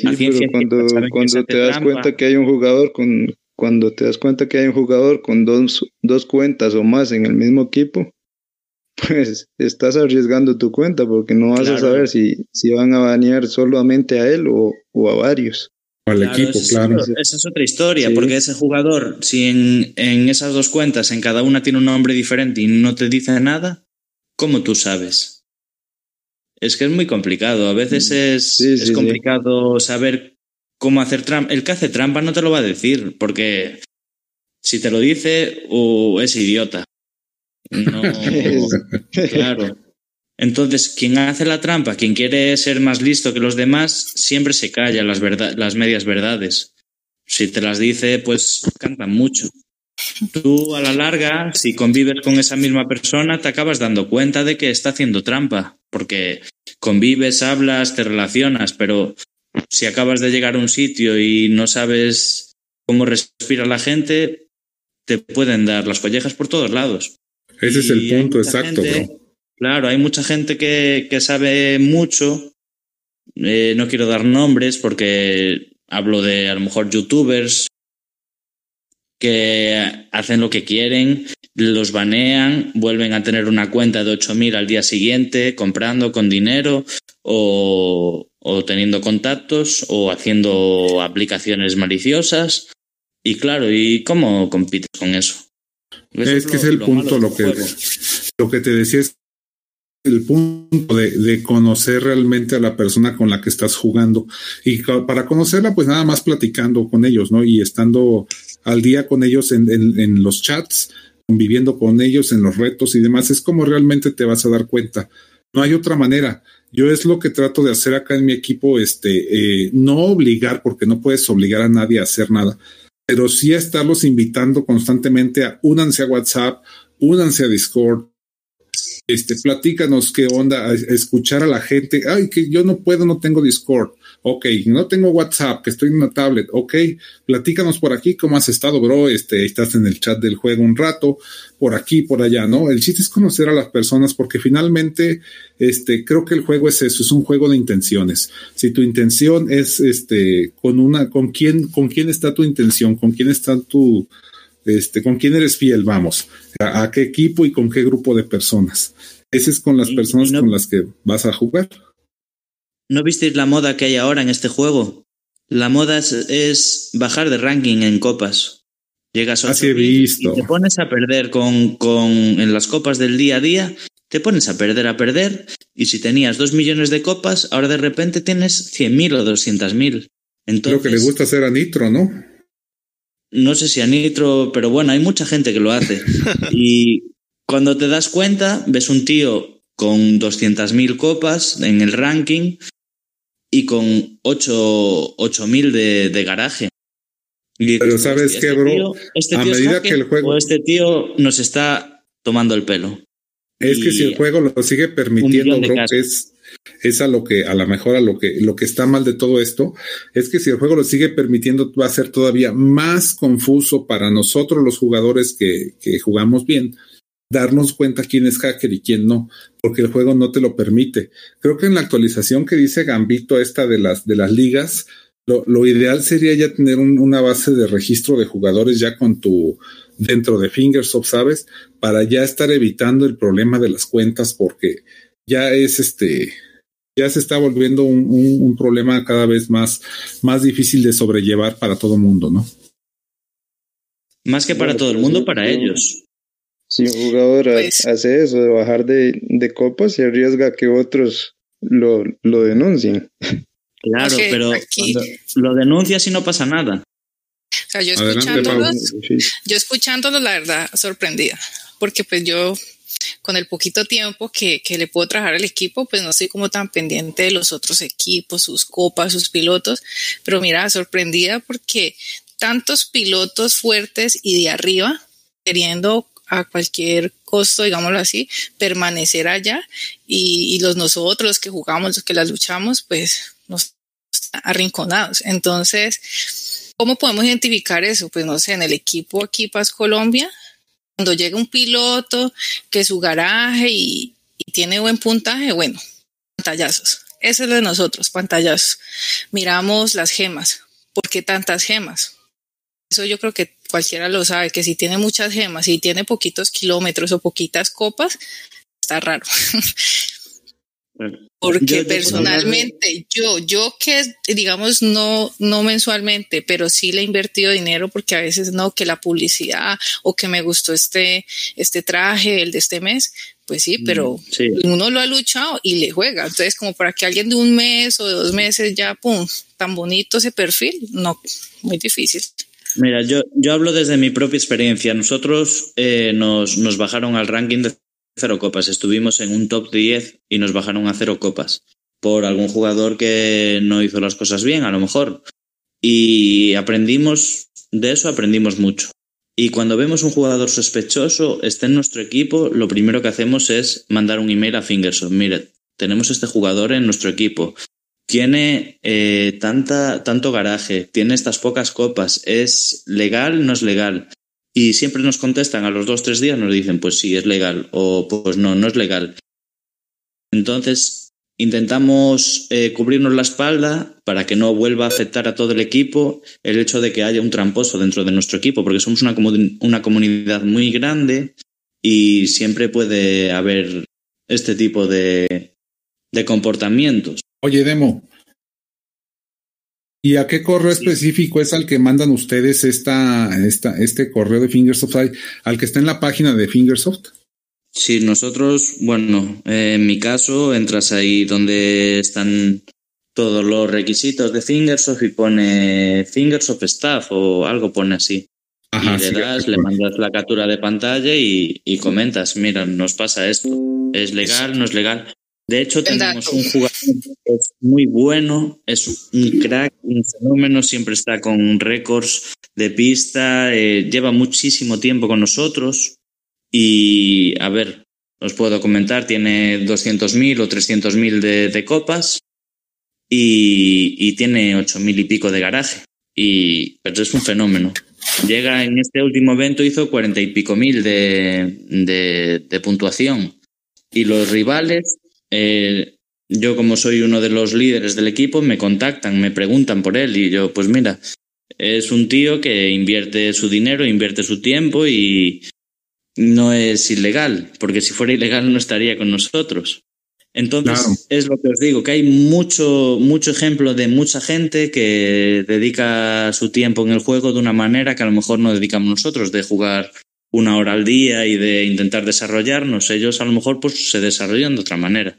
cuando, cuando te das cuenta que hay un jugador con cuando te das cuenta que hay un jugador con dos, dos cuentas o más en el mismo equipo, pues estás arriesgando tu cuenta porque no vas a saber si, si van a banear solamente a él o, o a varios al equipo, claro. esa es otra historia, porque ese jugador, si en, en, esas dos cuentas, en cada una tiene un nombre diferente y no te dice nada, ¿cómo tú sabes? Es que es muy complicado. A veces mm. es, es complicado saber cómo hacer trampa. El que hace trampa no te lo va a decir, porque si te lo dice, o es idiota. No, claro. Entonces, quien hace la trampa, quien quiere ser más listo que los demás, siempre se calla las, las medias verdades. Si te las dice, pues cantan mucho. Tú a la larga, si convives con esa misma persona, te acabas dando cuenta de que está haciendo trampa, porque convives, hablas, te relacionas, pero si acabas de llegar a un sitio y no sabes cómo respira la gente, te pueden dar las collejas por todos lados. Ese es el punto exacto, bro. Claro, hay mucha gente que, que sabe mucho. Eh, no quiero dar nombres porque hablo de a lo mejor youtubers que hacen lo que quieren, los banean, vuelven a tener una cuenta de 8.000 al día siguiente, comprando con dinero o, o teniendo contactos o haciendo aplicaciones maliciosas. Y claro, ¿y cómo compites con eso? Es, que es el punto, lo que, lo que te decía es el punto de, conocer realmente a la persona con la que estás jugando. Y para conocerla, pues nada más platicando con ellos, ¿no? Y estando al día con ellos en, en, los chats, conviviendo con ellos en los retos y demás, es como realmente te vas a dar cuenta. No hay otra manera. Yo es lo que trato de hacer acá en mi equipo, este, eh, no obligar, porque no puedes obligar a nadie a hacer nada, pero sí estarlos invitando constantemente a únanse a WhatsApp, únanse a Discord, este, platícanos qué onda, escuchar a la gente, ay, que yo no puedo, no tengo Discord, ok, no tengo WhatsApp, que estoy en una tablet, ok, platícanos por aquí cómo has estado, bro, este, estás en el chat del juego un rato, por aquí, por allá, ¿no? El chiste es conocer a las personas porque finalmente, este, creo que el juego es eso, es un juego de intenciones. Si tu intención es, este, con una, con quién, con quién está tu intención, con quién está tu, este, con quién eres fiel, vamos, a, a qué equipo y con qué grupo de personas. Ese es con las Y- personas y no- con las que vas a jugar. ¿No visteis la moda que hay ahora en este juego? La moda es, es bajar de ranking en copas. Llegas a Así he 8000 visto. y te pones a perder con, con en las copas del día a día, te pones a perder a perder y si tenías dos millones de copas, ahora de repente tienes 100.000 o 200.000. Entonces, Creo que le gusta hacer a Nitro, ¿no? no sé si a Nitro, pero bueno, hay mucha gente que lo hace. y cuando te das cuenta, ves un tío con 200.000 copas en el ranking y con 8 8.000 de, de garaje. Y dices, Pero ¿sabes "Hostia, qué, este bro? tío- este A es medida que el juego- o este tío nos está tomando el pelo. Es que si el juego lo sigue permitiendo, bro, es, es a lo que, a lo mejor a lo que, lo que está mal de todo esto, es que si el juego lo sigue permitiendo, va a ser todavía más confuso para nosotros los jugadores que, que jugamos bien, darnos cuenta quién es hacker y quién no, porque el juego no te lo permite. Creo que en la actualización que dice Gambito esta de las, de las ligas, lo, lo ideal sería ya tener un- una base de registro de jugadores ya con tu, dentro de Fingersoft, ¿sabes? Para ya estar evitando el problema de las cuentas, porque ya es este, ya se está volviendo un, un- un problema cada vez más, más difícil de sobrellevar para todo el mundo, ¿no? Más que para todo el pues mundo, sí, para ellos. Si un jugador Pues- hace eso de bajar de, de copas, se arriesga que otros lo, lo denuncien. Claro, Ok, pero lo denuncias y no pasa nada. O sea, yo escuchándolos, yo escuchándolo, la verdad, sorprendida, porque pues yo, con el poquito tiempo que, que le puedo trabajar al equipo, pues no estoy como tan pendiente de los otros equipos, sus copas, sus pilotos, pero mira, sorprendida porque tantos pilotos fuertes y de arriba, queriendo a cualquier costo, digámoslo así, permanecer allá y, los nosotros, los que jugamos, los que las luchamos, pues nos arrinconados. Entonces, ¿Cómo podemos identificar eso? Pues no sé, en el equipo aquí Paz Colombia, cuando llega un piloto que su garaje y, y tiene buen puntaje, bueno, pantallazos. Eso es lo de nosotros, pantallazos. Miramos las gemas. ¿Por qué tantas gemas? Eso yo creo que cualquiera lo sabe, que si tiene muchas gemas y tiene poquitos kilómetros o poquitas copas, está raro. Porque Yo- personalmente, yo, yo que digamos no, no mensualmente, pero sí le he invertido dinero porque a veces no, que la publicidad o que me gustó este, este traje, el de este mes, pues sí, pero Sí. uno lo ha luchado y le juega. Entonces, como para que alguien de un mes o de dos meses ya, pum, tan bonito ese perfil, no, muy difícil. Mira, yo, yo hablo desde mi propia experiencia. Nosotros eh, nos, nos bajaron al ranking de cero copas. Estuvimos en un top 10 y nos bajaron a cero copas por algún jugador que no hizo las cosas bien, a lo mejor. Y aprendimos, de eso aprendimos mucho. Y cuando vemos un jugador sospechoso, esté en nuestro equipo, lo primero que hacemos es mandar un email a Fingersoft. Mire, tenemos este jugador en nuestro equipo tiene eh, tanta, tanto garaje, tiene estas pocas copas, ¿es legal? ¿No es legal? Y siempre nos contestan a los dos, tres días, nos dicen, pues sí, es legal, o pues no, no es legal. Entonces, intentamos eh, cubrirnos la espalda para que no vuelva a afectar a todo el equipo el hecho de que haya un tramposo dentro de nuestro equipo, porque somos una, una comunidad muy grande y siempre puede haber este tipo de, de comportamientos. Oye, Demo. ¿Y a qué correo específico es al que mandan ustedes esta, esta, este correo de Fingersoft? ¿Al- ¿Al que está en la página de Fingersoft? Sí, nosotros, bueno, eh, en mi caso, entras ahí donde están todos los requisitos de Fingersoft y pone Fingersoft Staff o algo pone así. Ajá, y le sí, das, le mandas la captura de pantalla y, y comentas, mira, nos pasa esto. ¿Es legal? ¿No es legal? De hecho, tenemos un jugador que es muy bueno, es un crack, un fenómeno, siempre está con récords de pista, eh, lleva muchísimo tiempo con nosotros y, a ver, os puedo comentar, tiene 200.000 o 300.000 de, de copas y, y tiene 8.000 y pico de garaje. Y pero es un fenómeno. Llega en este último evento, hizo 40 y pico mil de, de, de puntuación. Y los rivales, eh, yo como soy uno de los líderes del equipo, me contactan, me preguntan por él y yo, pues mira, es un tío que invierte su dinero, invierte su tiempo y no es ilegal, porque si fuera ilegal no estaría con nosotros. Entonces, Claro. es lo que os digo, que hay mucho, mucho ejemplo de mucha gente que dedica su tiempo en el juego de una manera que a lo mejor no dedicamos nosotros, de jugar una hora al día y de intentar desarrollarnos. Ellos a lo mejor pues se desarrollan de otra manera.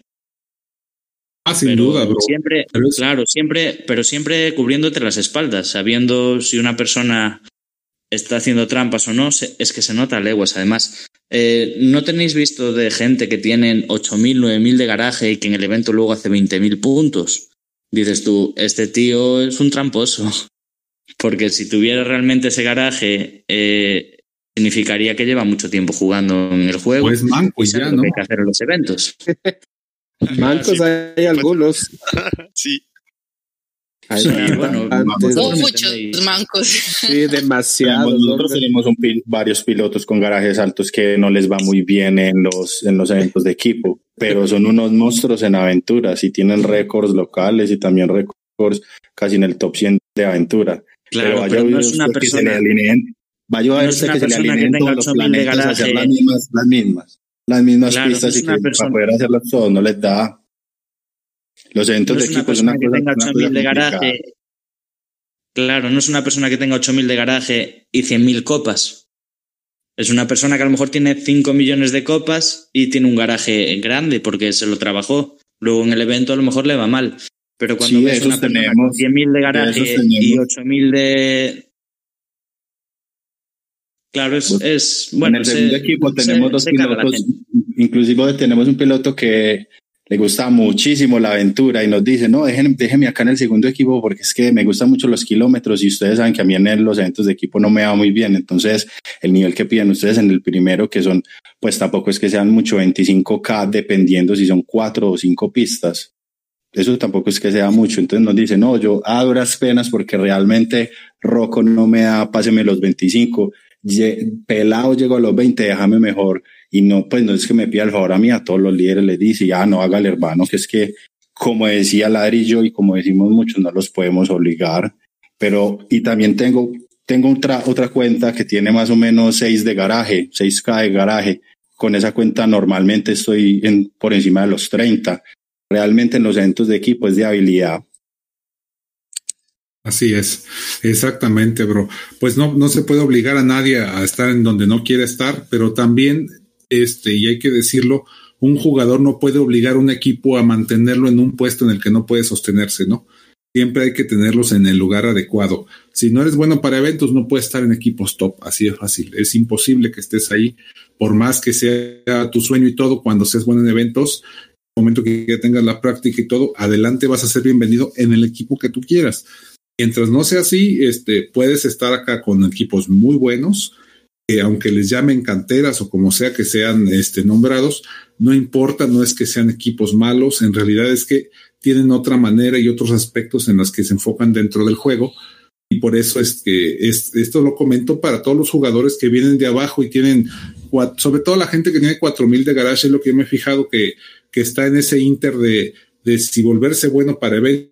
Ah, sin pero duda, bro. siempre, claro, siempre, pero siempre cubriéndote las espaldas, sabiendo si una persona está haciendo trampas o no, es que se nota a leguas. Además, eh, ¿no tenéis visto de gente que tienen 8.000, 9.000 de garaje y que en el evento luego hace 20.000 puntos? Dices tú, este tío es un tramposo. Porque si tuviera realmente ese garaje, eh, significaría que lleva mucho tiempo jugando en el juego. Pues manco y ya, ¿no? que hay que hacer los eventos. Mancos Sí. hay algunos. Sí, Hay bueno, me muchos mancos. Sí, demasiados. Nosotros tenemos un pil- varios pilotos con garajes altos que no les va muy bien en los, en los eventos de equipo, pero son unos monstruos en aventuras y tienen récords locales y también récords casi en el top 100 de aventura. Claro, pero a no es una persona. Vaya a no ver es usted una que se le todos los 8.000 de planetas a hacer garaje. las mismas, las mismas, las mismas Claro, no pistas es y que persona- para poder hacerlas todos no les da. Los eventos No de equipo es una persona que cosa, tenga una 8.000 cosa de garaje. Claro, no es una persona que tenga 8.000 de garaje y 100.000 copas. Es una persona que a lo mejor tiene 5 millones de copas y tiene un garaje grande porque se lo trabajó. Luego en el evento a lo mejor le va mal. Pero cuando Sí, ves una persona tenemos, con 100.000 de garaje esos y tenemos. 8.000 de... Claro, es, Pues, es en bueno. el se- segundo equipo se- tenemos dos se caga la pilotos, inclusive tenemos un piloto que le gusta muchísimo la aventura y nos dice, no, déjenme, déjenme acá en el segundo equipo porque es que me gustan mucho los kilómetros y ustedes saben que a mí en los eventos de equipo no me va muy bien, entonces el nivel que piden ustedes en el primero, que son, pues tampoco es que sean mucho 25K, dependiendo si son cuatro o cinco pistas. Eso tampoco es que sea mucho. Entonces nos dice, no, yo a duras penas porque realmente Rocco no me da, páseme los 25. Pelado llego a los 20, déjame mejor. Y no, pues no es que me pida el favor a mí, a todos los líderes les dice, ya no haga el hermano, que es que, como decía Ladrillo y como decimos muchos, no los podemos obligar. Pero, y también tengo, tengo otra, otra cuenta que tiene más o menos 6 de garaje, 6K de garaje. Con esa cuenta normalmente estoy en, por encima de los 30. Realmente en los eventos de equipo es de habilidad. Así es, exactamente, bro. Pues no, no se puede obligar a nadie a estar en donde no quiere estar, pero también, este, y hay que decirlo, un jugador no puede obligar a un equipo a mantenerlo en un puesto en el que no puede sostenerse, ¿no? Siempre hay que tenerlos en el lugar adecuado. Si no eres bueno para eventos, no puedes estar en equipos top, así de fácil. Es imposible que estés ahí, por más que sea tu sueño y todo, cuando seas bueno en eventos, momento que tengas la práctica y todo, adelante vas a ser bienvenido en el equipo que tú quieras. Mientras no sea así, este, puedes estar acá con equipos muy buenos, que aunque les llamen canteras o como sea que sean este, nombrados, no importa, no es que sean equipos malos, en realidad es que tienen otra manera y otros aspectos en los que se enfocan dentro del juego. Y por eso es que es, esto lo comento para todos los jugadores que vienen de abajo y tienen, sobre todo la gente que tiene 4000 de garage, es lo que yo me he fijado que, que está en ese inter de, de si volverse bueno para eventos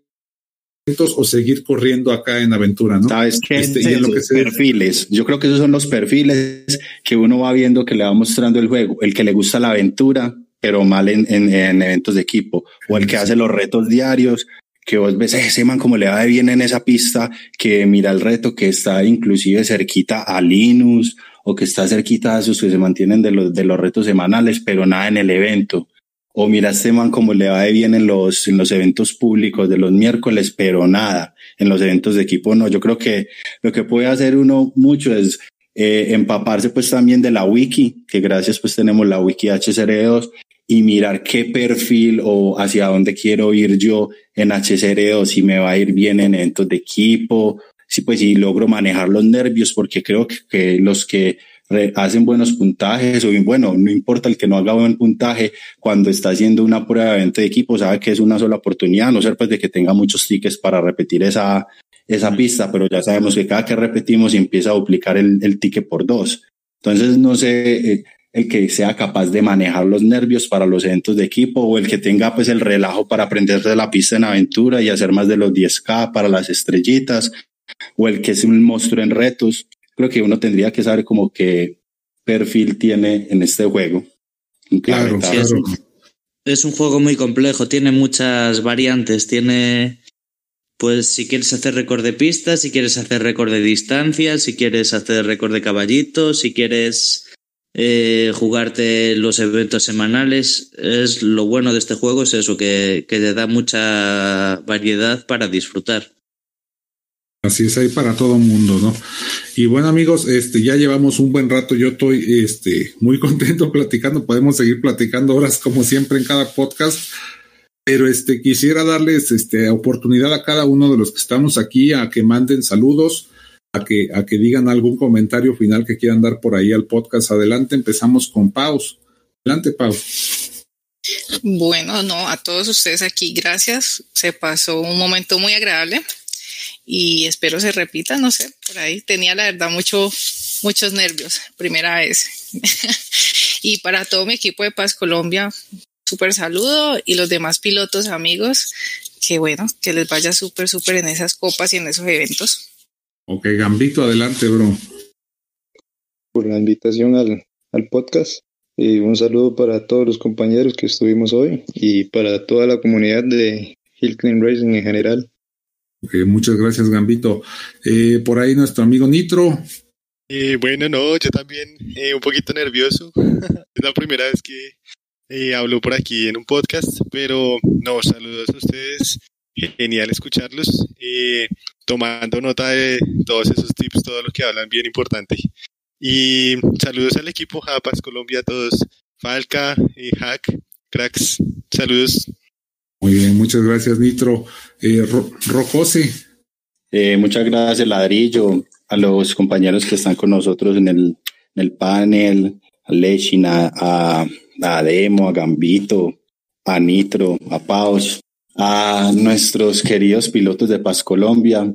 o seguir corriendo acá en aventura, ¿no? ¿Sabes qué? Este, y en lo que se- perfiles. Yo creo que esos son los perfiles que uno va viendo que le va mostrando el juego. El que le gusta la aventura, pero mal en, en- en eventos de equipo. O el que hace los retos diarios, que vos ves, "Eh, ese man como le va de bien en esa pista, que mira el reto que está inclusive cerquita a Linus, o que está cerquita a esos que se mantienen de los, de los retos semanales, pero nada en el evento. O mira este man como le va de bien en los, en los eventos públicos de los miércoles, pero nada. En los eventos de equipo no. Yo creo que lo que puede hacer uno mucho es eh, empaparse pues también de la wiki, que gracias pues tenemos la wiki HCR2 y mirar qué perfil o hacia dónde quiero ir yo en HCR2, si me va a ir bien en eventos de equipo, si pues si logro manejar los nervios, porque creo que los que hacen buenos puntajes o bien, bueno, no importa el que no haga buen puntaje, cuando está haciendo una prueba de evento de equipo, sabe que es una sola oportunidad, no ser pues de que tenga muchos tickets para repetir esa, esa pista, pero ya sabemos que cada que repetimos empieza a duplicar el, el ticket por dos. Entonces, no sé, eh, el que sea capaz de manejar los nervios para los eventos de equipo o el que tenga pues el relajo para aprender de la pista en aventura y hacer más de los 10K para las estrellitas o el que es un monstruo en retos creo que uno tendría que saber como qué perfil tiene en este juego. Claro, es, un, es un juego muy complejo, tiene muchas variantes, tiene pues si quieres hacer récord de pistas, si quieres hacer récord de distancia, si quieres hacer récord de caballitos, si quieres eh, jugarte los eventos semanales, es lo bueno de este juego es eso, que, que te da mucha variedad para disfrutar. Así es, ahí para todo mundo, ¿no? Y bueno, amigos, este, ya llevamos un buen rato. Yo estoy, este, muy contento platicando. Podemos seguir platicando horas como siempre en cada podcast. Pero este, quisiera darles, este, oportunidad a cada uno de los que estamos aquí a que manden saludos, a que, a que digan algún comentario final que quieran dar por ahí al podcast. Adelante, empezamos con Paus. Adelante, Paus. Bueno, no, a todos ustedes aquí, gracias. Se pasó un momento muy agradable y espero se repita, no sé, por ahí tenía la verdad mucho, muchos nervios, primera vez. y para todo mi equipo de Paz Colombia, súper saludo y los demás pilotos amigos, que bueno, que les vaya súper, súper en esas copas y en esos eventos. Ok, Gambito, adelante, bro. Por la invitación al, al podcast. Y un saludo para todos los compañeros que estuvimos hoy y para toda la comunidad de Hill Clean Racing en general muchas gracias, Gambito. Eh, por ahí nuestro amigo Nitro. Eh, bueno, no, yo también eh, un poquito nervioso. es la primera vez que eh, hablo por aquí en un podcast, pero no, saludos a ustedes. Genial escucharlos, tomando nota de todos esos tips, todo lo que hablan, bien importante. Y saludos al equipo Japas Colombia, todos. Falca, Hack, cracks, saludos. Muy bien, muchas gracias, Nitro. Eh, Rocose. Eh, muchas gracias, Ladrillo, a los compañeros que están con nosotros en el, panel, a Lechin, a, a, a Gambito, a Nitro, a Paus, a nuestros queridos pilotos de Paz Colombia.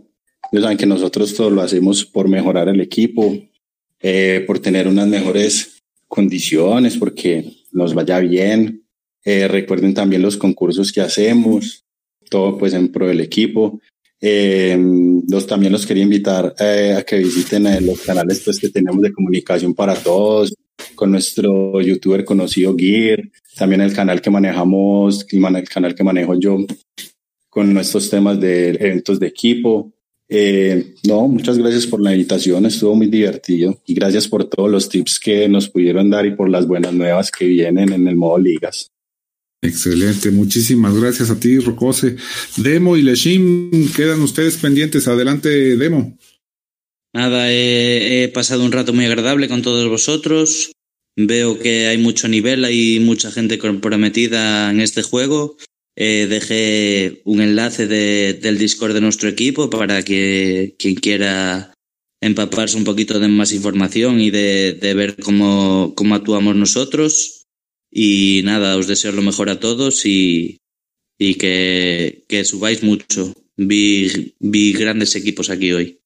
Ellos saben que nosotros todo lo hacemos por mejorar el equipo, eh, por tener unas mejores condiciones, porque nos vaya bien, eh, recuerden también los concursos que hacemos, todo pues en pro del equipo. Eh, los, también los quería invitar eh, a que visiten los canales pues, que tenemos de comunicación para todos, con nuestro youtuber conocido Gear, también el canal que manejamos, el canal que manejo yo con nuestros temas de eventos de equipo. no, muchas gracias por la invitación, estuvo muy divertido y gracias por todos los tips que nos pudieron dar y por las buenas nuevas que vienen en el modo ligas. Excelente, muchísimas gracias a ti, Rocose. Demo y Leshim, quedan ustedes pendientes. Adelante, Demo. Nada, he, pasado un rato muy agradable con todos vosotros. Veo que hay mucho nivel, hay mucha gente comprometida en este juego. Eh, dejé un enlace del Discord de nuestro equipo para que quien quiera empaparse un poquito de más información y de, de ver cómo, cómo actuamos nosotros. Y nada, os deseo lo mejor a todos y, y que, que subáis mucho. Vi, vi grandes equipos aquí hoy.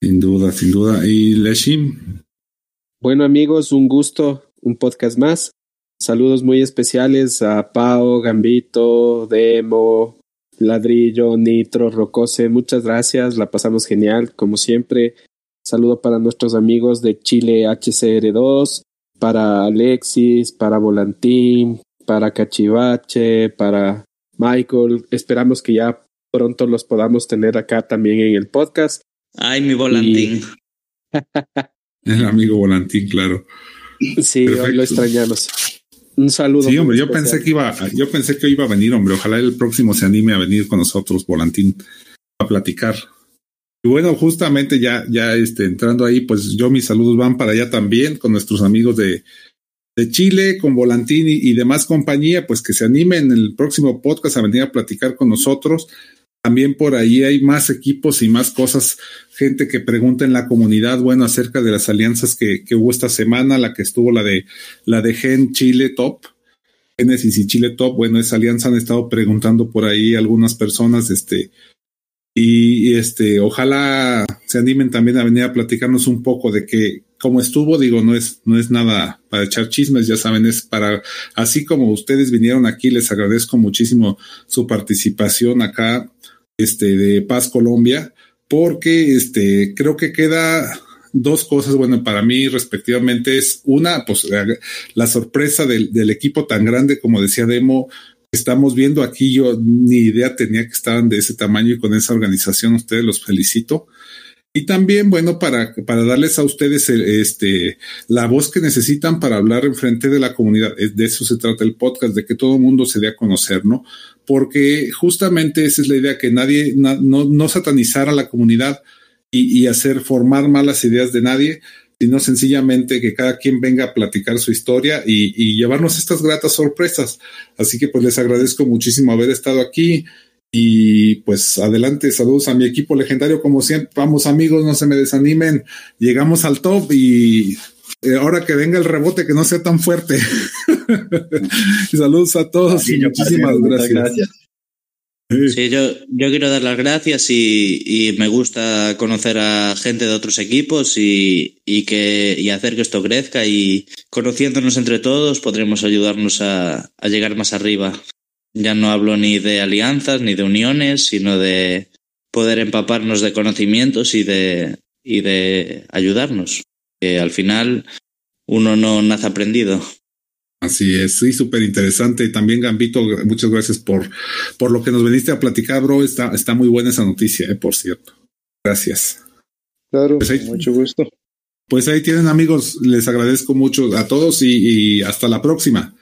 Sin duda, sin duda. ¿Y Leshim? Bueno amigos, un gusto, un podcast más. Saludos muy especiales a Pau, Gambito, Demo, Ladrillo, Nitro, Rocose. Muchas gracias, la pasamos genial, como siempre. Saludo para nuestros amigos de Chile HCR2, para Alexis, para Volantín, para Cachivache, para Michael. Esperamos que ya pronto los podamos tener acá también en el podcast. Ay, mi Volantín. el amigo Volantín, claro. Sí, hoy lo extrañamos. Un saludo. Sí, hombre, yo pensé que iba, yo pensé que iba a venir, hombre. Ojalá el próximo se anime a venir con nosotros, Volantín, a platicar. Y bueno, justamente ya, ya este, entrando ahí, pues yo mis saludos van para allá también con nuestros amigos de de Chile, con Volantini y demás compañía, pues que se animen en el próximo podcast a venir a platicar con nosotros. También por ahí hay más equipos y más cosas, gente que pregunta en la comunidad, bueno, acerca de las alianzas que, que hubo esta semana, la que estuvo la de la de Gen Chile Top, Genesis y Chile Top, bueno, esa alianza han estado preguntando por ahí algunas personas, este, y, este, ojalá se animen también a venir a platicarnos un poco de que cómo estuvo, digo, no es, no es nada para echar chismes, ya saben, es para, así como ustedes vinieron aquí, les agradezco muchísimo su participación acá, este, de Paz Colombia, porque este, creo que queda dos cosas, bueno, para mí respectivamente es una, pues la sorpresa del, del equipo tan grande, como decía Demo, estamos viendo aquí, yo ni idea tenía que estaban de ese tamaño y con esa organización, ustedes los felicito. Y también, bueno, para, para darles a ustedes este, la voz que necesitan para hablar en frente de la comunidad. De eso se trata el podcast, de que todo el mundo se dé a conocer, ¿no? Porque justamente esa es la idea, que nadie, no, no satanizar a la comunidad y hacer formar malas ideas de nadie, sino sencillamente que cada quien venga a platicar su historia y, llevarnos estas gratas sorpresas. Así que pues les agradezco muchísimo haber estado aquí y pues adelante, saludos a mi equipo legendario como siempre, vamos amigos, no se me desanimen, llegamos al top y eh, ahora que venga el rebote que no sea tan fuerte. saludos a todos y muchísimas gracias. Sí, yo, yo quiero dar las gracias y, y, me gusta conocer a gente de otros equipos y, y, que, y hacer que esto crezca y conociéndonos entre todos podremos ayudarnos a, a llegar más arriba. Ya no hablo ni de alianzas ni de uniones, sino de poder empaparnos de conocimientos y de, y de ayudarnos. Que al final uno no nace aprendido. Así es, sí, súper interesante. También, Gambito, muchas gracias por, por lo que nos veniste a platicar, bro. Está, está muy buena esa noticia, eh, por cierto. Gracias. Claro, pues mucho gusto. Pues ahí tienen, amigos. Les agradezco mucho a todos y, y hasta la próxima.